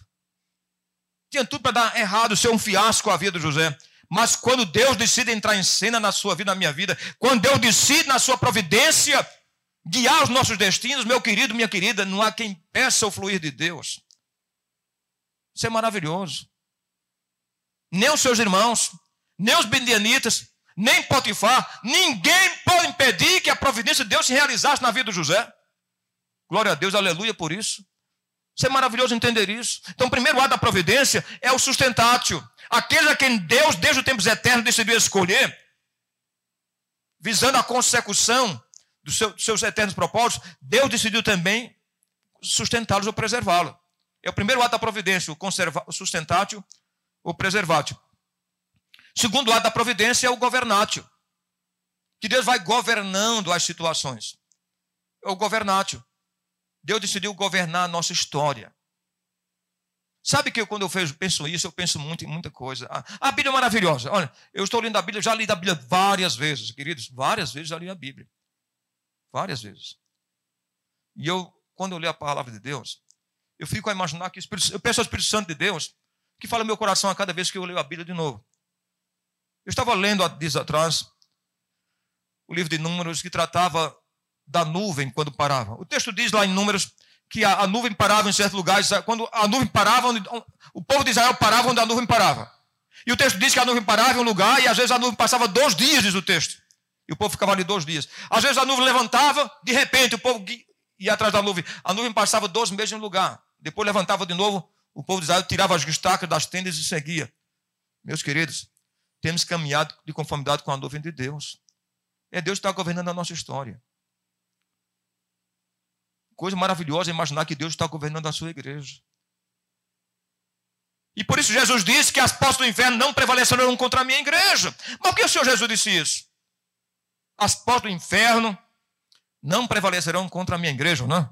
Tinha tudo para dar errado, ser um fiasco a vida de José. Mas quando Deus decide entrar em cena na sua vida, na minha vida, quando Deus decide na sua providência guiar os nossos destinos, meu querido, minha querida, não há quem peça o fluir de Deus. Isso é maravilhoso. Nem os seus irmãos, nem os bendianitas, nem Potifar, ninguém pode impedir que a providência de Deus se realizasse na vida de José. Glória a Deus, aleluia por isso. Isso é maravilhoso entender isso. Então, o primeiro ato da providência é o sustentátil. Aquele a quem Deus, desde os tempos eternos, decidiu escolher, visando a consecução dos seu, seus eternos propósitos, Deus decidiu também sustentá-los ou preservá-los. É o primeiro ato da providência, o, conserva, o sustentátil ou preservátil. Segundo ato da providência é o governátil, que Deus vai governando as situações. É o governátil. Deus decidiu governar a nossa história. Sabe que quando eu penso isso, eu penso muito em muita coisa. A, a Bíblia é maravilhosa. Olha, eu estou lendo a Bíblia, já li a Bíblia várias vezes, queridos, várias vezes já li a Bíblia. Várias vezes. E eu, quando eu leio a palavra de Deus, eu fico a imaginar que eu peço ao Espírito Santo de Deus que fala meu coração a cada vez que eu leio a Bíblia de novo. Eu estava lendo há dias atrás o livro de Números que tratava da nuvem quando parava. O texto diz lá em Números que a, a nuvem parava em certos lugares. Quando a nuvem parava, onde, o povo de Israel parava onde a nuvem parava. E o texto diz que a nuvem parava em um lugar e às vezes a nuvem passava dois dias, diz o texto. E o povo ficava ali dois dias. Às vezes a nuvem levantava, de repente o povo ia atrás da nuvem. A nuvem passava dois meses em um lugar. Depois levantava de novo, o povo de Israel tirava as estacas das tendas e seguia. Meus queridos, temos caminhado de conformidade com a nuvem de Deus. É Deus que está governando a nossa história. Coisa maravilhosa imaginar que Deus está governando a sua igreja. E por isso Jesus disse que as portas do inferno não prevalecerão contra a minha igreja. Mas por que o Senhor Jesus disse isso? As portas do inferno não prevalecerão contra a minha igreja, não?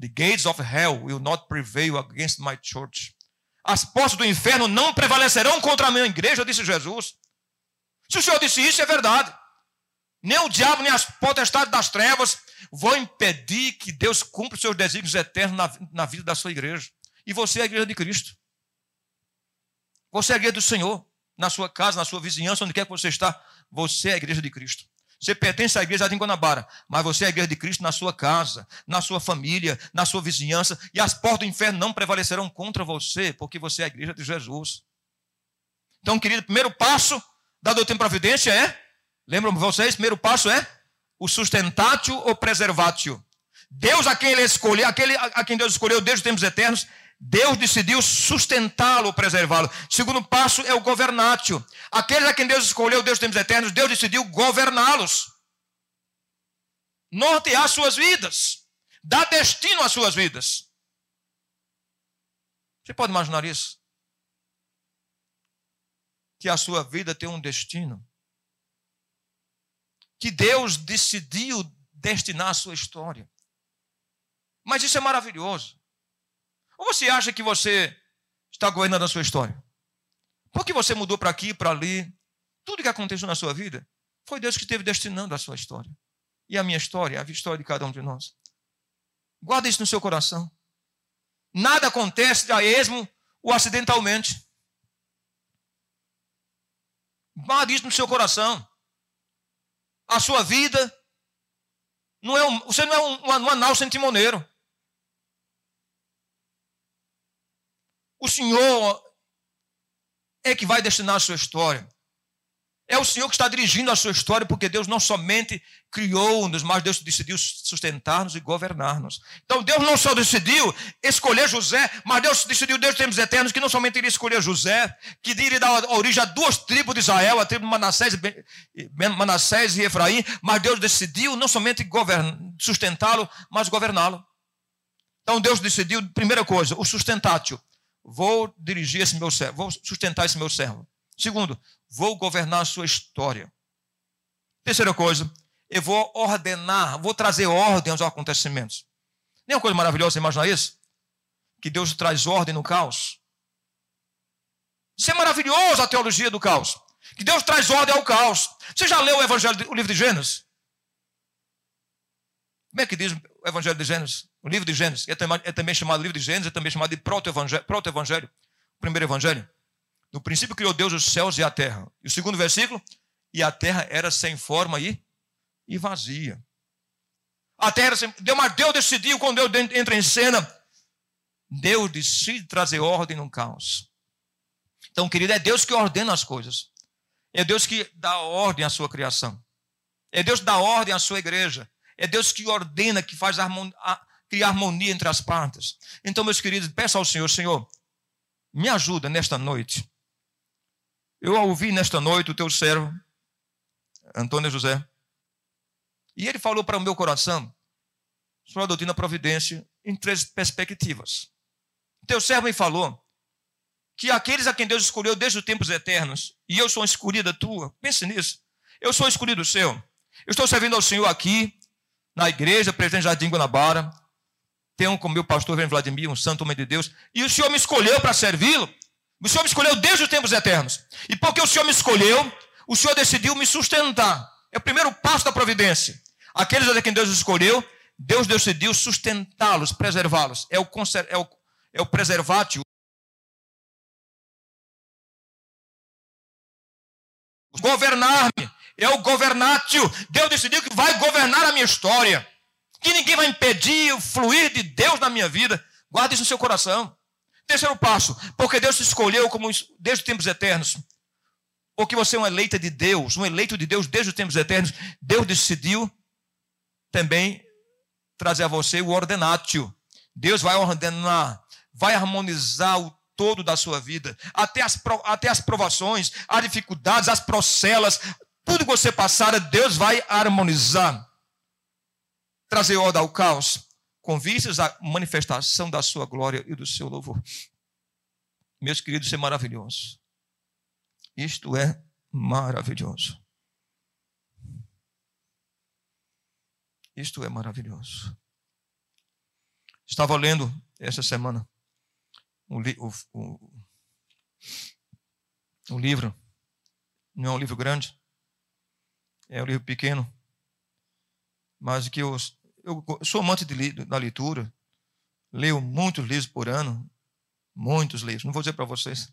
The gates of hell will not prevail against my church. As portas do inferno não prevalecerão contra a minha igreja, disse Jesus. Se o Senhor disse isso, é verdade. Nem o diabo, nem as potestades das trevas vão impedir que Deus cumpra os seus desígnios eternos na, na vida da sua igreja. E você é a igreja de Cristo. Você é a igreja do Senhor. Na sua casa, na sua vizinhança, onde quer que você está, você é a igreja de Cristo. Você pertence à igreja de Guanabara, mas você é a igreja de Cristo na sua casa, na sua família, na sua vizinhança, e as portas do inferno não prevalecerão contra você, porque você é a igreja de Jesus. Então, querido, primeiro passo da doutrina providência é, lembram vocês, primeiro passo é o sustentatio ou preservatio. Deus a quem ele escolheu, aquele a quem Deus escolheu desde os tempos eternos, Deus decidiu sustentá-lo, preservá-lo. Segundo passo é o governatio. Aqueles a quem Deus escolheu, Deus tempos eternos, Deus decidiu governá-los. Nortear suas vidas. Dar destino às suas vidas. Você pode imaginar isso? Que a sua vida tem um destino. Que Deus decidiu destinar a sua história. Mas isso é maravilhoso. Ou você acha que você está governando a sua história? Porque você mudou para aqui, para ali. Tudo que aconteceu na sua vida foi Deus que esteve destinando a sua história. E a minha história, a história de cada um de nós. Guarda isso no seu coração. Nada acontece a esmo ou acidentalmente. Guarde isso no seu coração. A sua vida não é um, você não é um, um anal sem O Senhor é que vai destinar a sua história. É o Senhor que está dirigindo a sua história, porque Deus não somente criou-nos, mas Deus decidiu sustentar-nos e governar-nos. Então Deus não só decidiu escolher José, mas Deus decidiu desde os tempos eternos que não somente iria escolher José, que iria dar origem a duas tribos de Israel, a tribo Manassés, Manassés e Efraim, mas Deus decidiu não somente sustentá-lo, mas governá-lo. Então Deus decidiu, primeira coisa, o sustentátil vou dirigir esse meu servo, vou sustentar esse meu servo. Segundo, vou governar a sua história. Terceira coisa, eu vou ordenar, vou trazer ordem aos acontecimentos. Nem uma coisa maravilhosa, você imagina isso? Que Deus traz ordem no caos. Isso é maravilhoso a teologia do caos. Que Deus traz ordem ao caos. Você já leu o Evangelho, o livro de Gênesis? Como é que diz o Evangelho de Gênesis? O livro de Gênesis é também, é também chamado livro de Gênesis, é também chamado de proto-evangelho, proto o primeiro evangelho. No princípio criou Deus os céus e a terra. E o segundo versículo, e a terra era sem forma e, e vazia. A terra, sem, Deus, mas Deus decidiu, quando Deus entra em cena, Deus decide trazer ordem no caos. Então, querido, é Deus que ordena as coisas. É Deus que dá ordem à sua criação. É Deus que dá ordem à sua igreja. É Deus que ordena, que faz harmonia, criar harmonia entre as partes. Então, meus queridos, peça ao Senhor, Senhor, me ajuda nesta noite. Eu ouvi nesta noite o teu servo, Antônio José, e ele falou para o meu coração sobre a doutrina providência em três perspectivas. O teu servo me falou que aqueles a quem Deus escolheu desde os tempos eternos, e eu sou escolhida tua, pense nisso, eu sou escolhido seu. Eu estou servindo ao Senhor aqui, na igreja, presidente Jardim Guanabara. Tenho como meu pastor Vladimir, um santo homem de Deus. E o Senhor me escolheu para servi-lo. O Senhor me escolheu desde os tempos eternos. E porque o Senhor me escolheu, o Senhor decidiu me sustentar. É o primeiro passo da providência. Aqueles a quem Deus escolheu, Deus decidiu sustentá-los, preservá-los. É o, é o, é o preservátio. Governar-me é o governatio. Deus decidiu que vai governar a minha história. Que ninguém vai impedir o fluir de Deus na minha vida. Guarde isso no seu coração. Terceiro passo, porque Deus te escolheu como desde os tempos eternos. Porque você é um eleito de Deus, um eleito de Deus desde os tempos eternos. Deus decidiu também trazer a você o ordenatio. Deus vai ordenar, vai harmonizar o todo da sua vida, até as, até as provações, as dificuldades, as procelas, Tudo que você passar, Deus vai harmonizar, trazer ordem ao caos, com vistas à manifestação da sua glória e do seu louvor. Meus queridos, isso é maravilhoso. Isto é maravilhoso. Isto é maravilhoso. Estava lendo essa semana o, livro, não é um livro grande, é um livro pequeno, mas que eu, eu sou amante de, da leitura, leio muitos livros por ano, muitos livros, não vou dizer para vocês,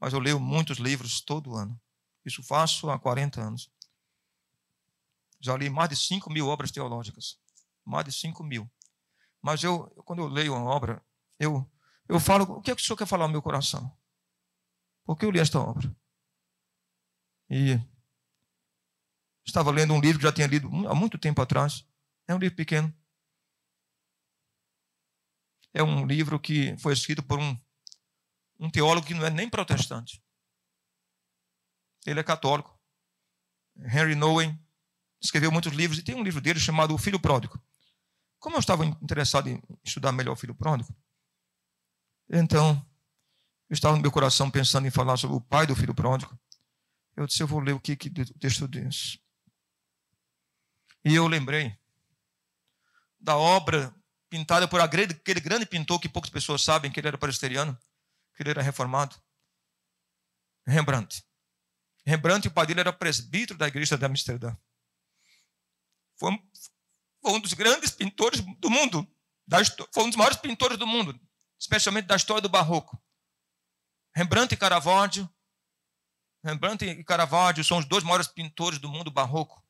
mas eu leio muitos livros todo ano. Isso faço há 40 anos. Já li mais de 5 mil obras teológicas. Mais de 5 mil. Mas eu, quando eu leio uma obra, eu, eu falo, o que, é que o senhor quer falar no meu coração? Por que eu li esta obra? E estava lendo um livro que já tinha lido há muito tempo atrás. É um livro pequeno. É um livro que foi escrito por um, um teólogo que não é nem protestante. Ele é católico. Henry Nowen escreveu muitos livros e tem um livro dele chamado O Filho Pródigo. Como eu estava interessado em estudar melhor o Filho Pródigo, então eu estava no meu coração pensando em falar sobre o pai do Filho Pródigo. Eu disse, eu vou ler o que, que o texto diz. E eu lembrei da obra pintada por aquele grande pintor que poucas pessoas sabem que ele era presbiteriano, que ele era reformado. Rembrandt. Rembrandt, o pai dele era presbítero da igreja de Amsterdã. Foi um, foi um dos grandes pintores do mundo. Da, foi um dos maiores pintores do mundo, especialmente da história do barroco. Rembrandt e Caravaggio. Rembrandt e Caravaggio são os dois maiores pintores do mundo barroco,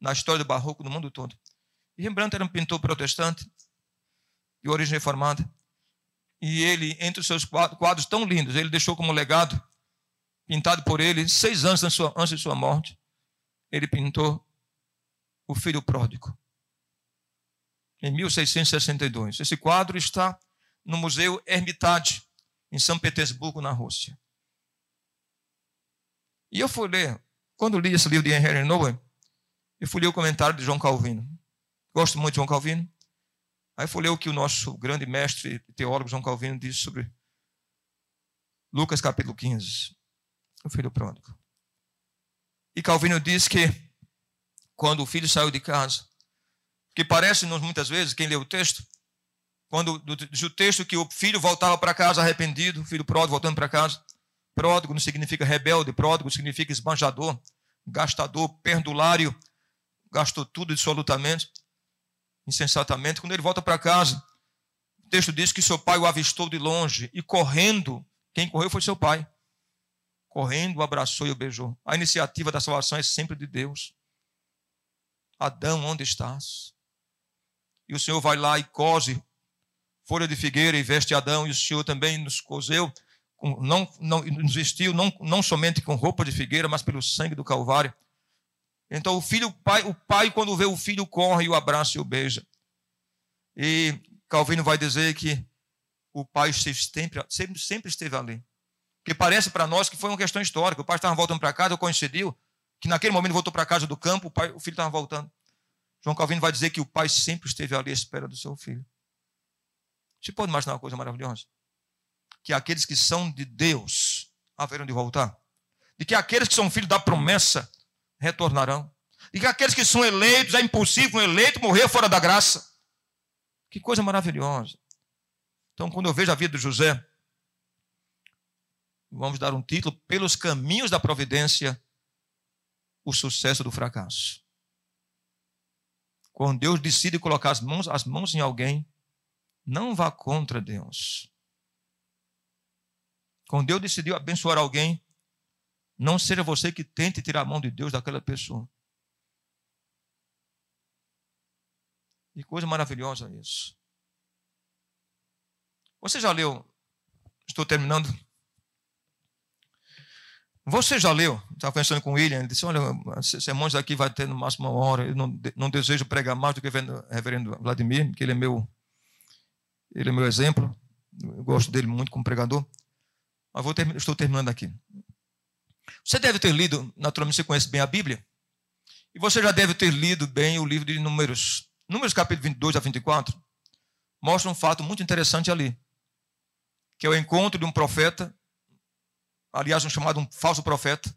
na história do barroco no mundo todo. Rembrandt era um pintor protestante, de origem reformada. E ele, entre os seus quadros tão lindos, ele deixou como legado, pintado por ele, seis anos antes de sua morte, ele pintou o filho pródigo. Em 1662. Esse quadro está no Museu Hermitage, em São Petersburgo, na Rússia. E eu fui ler, quando li esse livro de Henry Nowen, eu fui ler o comentário de João Calvino. Gosto muito de João Calvino. Aí fui ler o que o nosso grande mestre teólogo João Calvino disse sobre Lucas capítulo 15, o filho pródigo. E Calvino diz que quando o filho saiu de casa. Que parece-nos muitas vezes, quem lê o texto, quando diz o texto que o filho voltava para casa arrependido, o filho pródigo voltando para casa. Pródigo não significa rebelde, pródigo significa esbanjador, gastador, perdulário, gastou tudo absolutamente, insensatamente. Quando ele volta para casa, o texto diz que seu pai o avistou de longe e correndo, quem correu foi seu pai. Correndo, o abraçou e o beijou. A iniciativa da salvação é sempre de Deus. Adão, onde estás? E o Senhor vai lá e cose folha de figueira e veste Adão, e o Senhor também nos cozeu, não, não, nos vestiu não, não somente com roupa de figueira, mas pelo sangue do Calvário. Então o filho, o pai, o pai, quando vê o filho, corre e o abraça e o beija. E Calvino vai dizer que o pai sempre, sempre, sempre esteve ali. Porque parece para nós que foi uma questão histórica. O pai estava voltando para casa, coincidiu, que naquele momento voltou para casa do campo, o, pai, o filho estava voltando. João Calvino vai dizer que o pai sempre esteve ali à espera do seu filho. Você pode imaginar uma coisa maravilhosa? Que aqueles que são de Deus haverão de voltar. De que aqueles que são filhos da promessa retornarão. E que aqueles que são eleitos, é impossível um eleito morrer fora da graça. Que coisa maravilhosa. Então, quando eu vejo a vida de José, vamos dar um título: Pelos caminhos da providência o sucesso do fracasso. Quando Deus decide colocar as mãos, as mãos em alguém, não vá contra Deus. Quando Deus decidiu abençoar alguém, não seja você que tente tirar a mão de Deus daquela pessoa. Que coisa maravilhosa isso. Você já leu? Estou terminando. Você já leu? Estava conversando com o William, ele disse: Olha, sermões aqui vai ter no máximo uma hora. Eu não, não desejo pregar mais do que o reverendo Vladimir, que ele é meu, ele é meu exemplo. Eu gosto dele muito como pregador. Mas vou ter, estou terminando aqui. Você deve ter lido, naturalmente você conhece bem a Bíblia, E você já deve ter lido bem o livro de Números. Números capítulo 22 a 24 mostra um fato muito interessante ali, que é o encontro de um profeta, aliás, um chamado um falso profeta,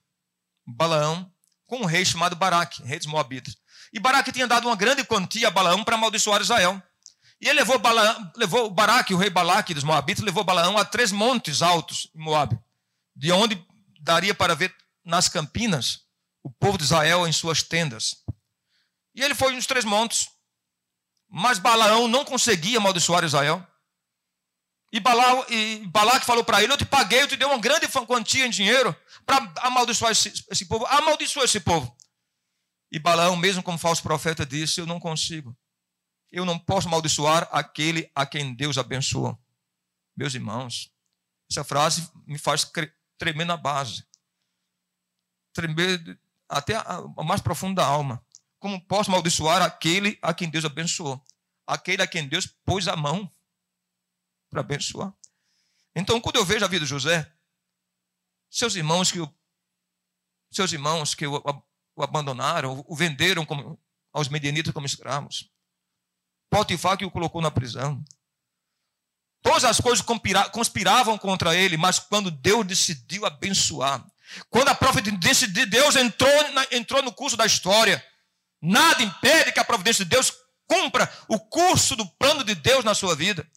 Balaão, com um rei chamado Baraque, rei dos Moabitas. E Baraque tinha dado uma grande quantia a Balaão para amaldiçoar Israel. E ele levou, Balaão, levou Baraque, o rei Balaque dos Moabitas, levou Balaão a três montes altos em Moabe, de onde daria para ver nas campinas o povo de Israel em suas tendas. E ele foi nos três montes, mas Balaão não conseguia amaldiçoar Israel. E, Bala, e Balaque falou para ele: Eu te paguei, eu te dei uma grande quantia em dinheiro para amaldiçoar esse, esse povo. Amaldiçoa esse povo. E Balaão, mesmo como falso profeta, disse: Eu não consigo. Eu não posso amaldiçoar aquele a quem Deus abençoou. Meus irmãos, essa frase me faz tremer na base. Tremer até a, mais profunda da alma. Como posso amaldiçoar aquele a quem Deus abençoou? Aquele a quem Deus pôs a mão para abençoar. Então, quando eu vejo a vida de José, seus irmãos que o, seus irmãos que o, o abandonaram, o venderam como, aos medianitas como escravos. Potifar que o colocou na prisão. Todas as coisas conspiravam contra ele, mas quando Deus decidiu abençoar, quando a providência de Deus entrou, entrou no curso da história, nada impede que a providência de Deus cumpra o curso do plano de Deus na sua vida.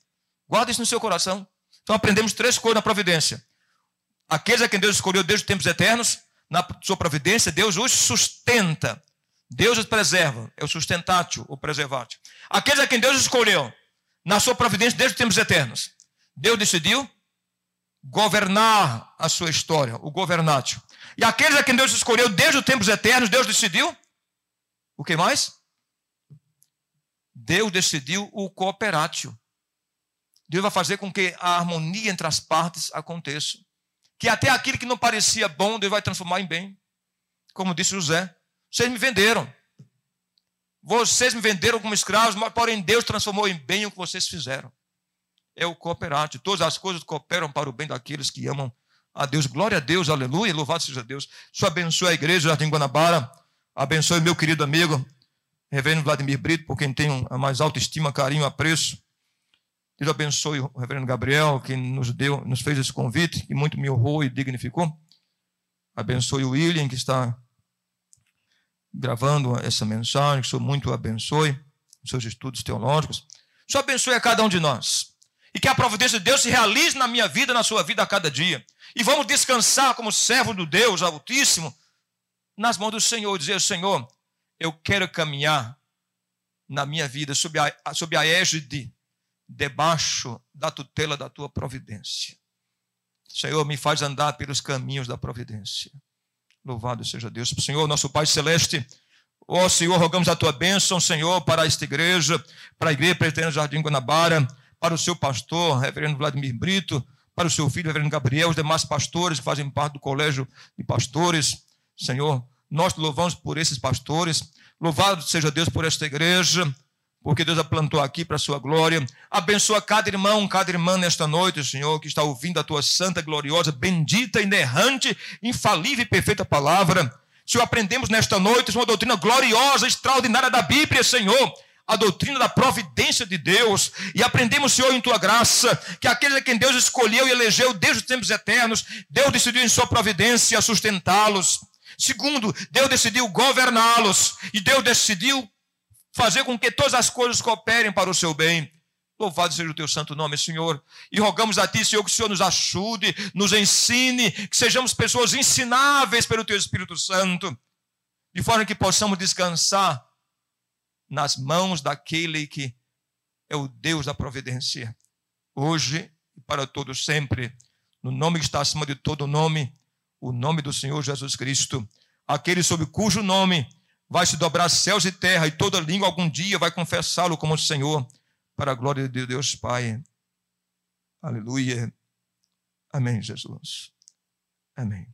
Guarda isso no seu coração. Então aprendemos três coisas na providência. Aqueles a quem Deus escolheu desde os tempos eternos, na sua providência, Deus os sustenta. Deus os preserva. É o sustentátil, o preservátil. Aqueles a quem Deus escolheu, na sua providência desde os tempos eternos. Deus decidiu governar a sua história, o governátil. E aqueles a quem Deus escolheu desde os tempos eternos, Deus decidiu o que mais? Deus decidiu o cooperátil. Deus vai fazer com que a harmonia entre as partes aconteça. Que até aquilo que não parecia bom, Deus vai transformar em bem. Como disse José: Vocês me venderam. Vocês me venderam como escravos, mas porém Deus transformou em bem o que vocês fizeram é o cooperante. Todas as coisas cooperam para o bem daqueles que amam a Deus. Glória a Deus, aleluia, louvado seja Deus. Só abençoe a igreja Jardim Guanabara, abençoe meu querido amigo, reverendo Vladimir Brito, por quem tenho a mais alta estima, carinho, apreço. Deus abençoe o reverendo Gabriel, que nos deu, nos fez esse convite, que muito me honrou e dignificou. Abençoe o William, que está gravando essa mensagem, que o Senhor muito abençoe, seus estudos teológicos. Só abençoe a cada um de nós e que a providência de Deus se realize na minha vida, na sua vida a cada dia. E vamos descansar como servo do Deus Altíssimo nas mãos do Senhor, dizer: Senhor, eu quero caminhar na minha vida sob a, sob a égide, debaixo da tutela da tua providência. Senhor, me faz andar pelos caminhos da providência. Louvado seja Deus. Senhor, nosso Pai Celeste, ó Senhor, rogamos a tua bênção, Senhor, para esta igreja, para a igreja Presidente Jardim Guanabara para o seu pastor, reverendo Vladimir Brito, para o seu filho, reverendo Gabriel, os demais pastores que fazem parte do colégio de pastores. Senhor, nós te louvamos por esses pastores. Louvado seja Deus por esta igreja, porque Deus a plantou aqui para a sua glória. Abençoa cada irmão, cada irmã nesta noite, Senhor, que está ouvindo a tua santa, gloriosa, bendita, inerrante, infalível e perfeita palavra. Senhor, aprendemos nesta noite uma doutrina gloriosa, extraordinária da Bíblia, Senhor a doutrina da providência de Deus e aprendemos, Senhor, em tua graça, que aquele a quem Deus escolheu e elegeu desde os tempos eternos, Deus decidiu em sua providência sustentá-los. Segundo, Deus decidiu governá-los e Deus decidiu fazer com que todas as coisas cooperem para o seu bem. Louvado seja o teu santo nome, Senhor. E rogamos a ti, Senhor, que o Senhor nos ajude, nos ensine, que sejamos pessoas ensináveis pelo teu Espírito Santo, de forma que possamos descansar nas mãos daquele que é o Deus da providência, hoje e para todos sempre, no nome que está acima de todo nome, o nome do Senhor Jesus Cristo, aquele sob cujo nome vai se dobrar céus e terra, e toda língua algum dia vai confessá-lo como Senhor, para a glória de Deus Pai. Aleluia. Amém, Jesus. Amém.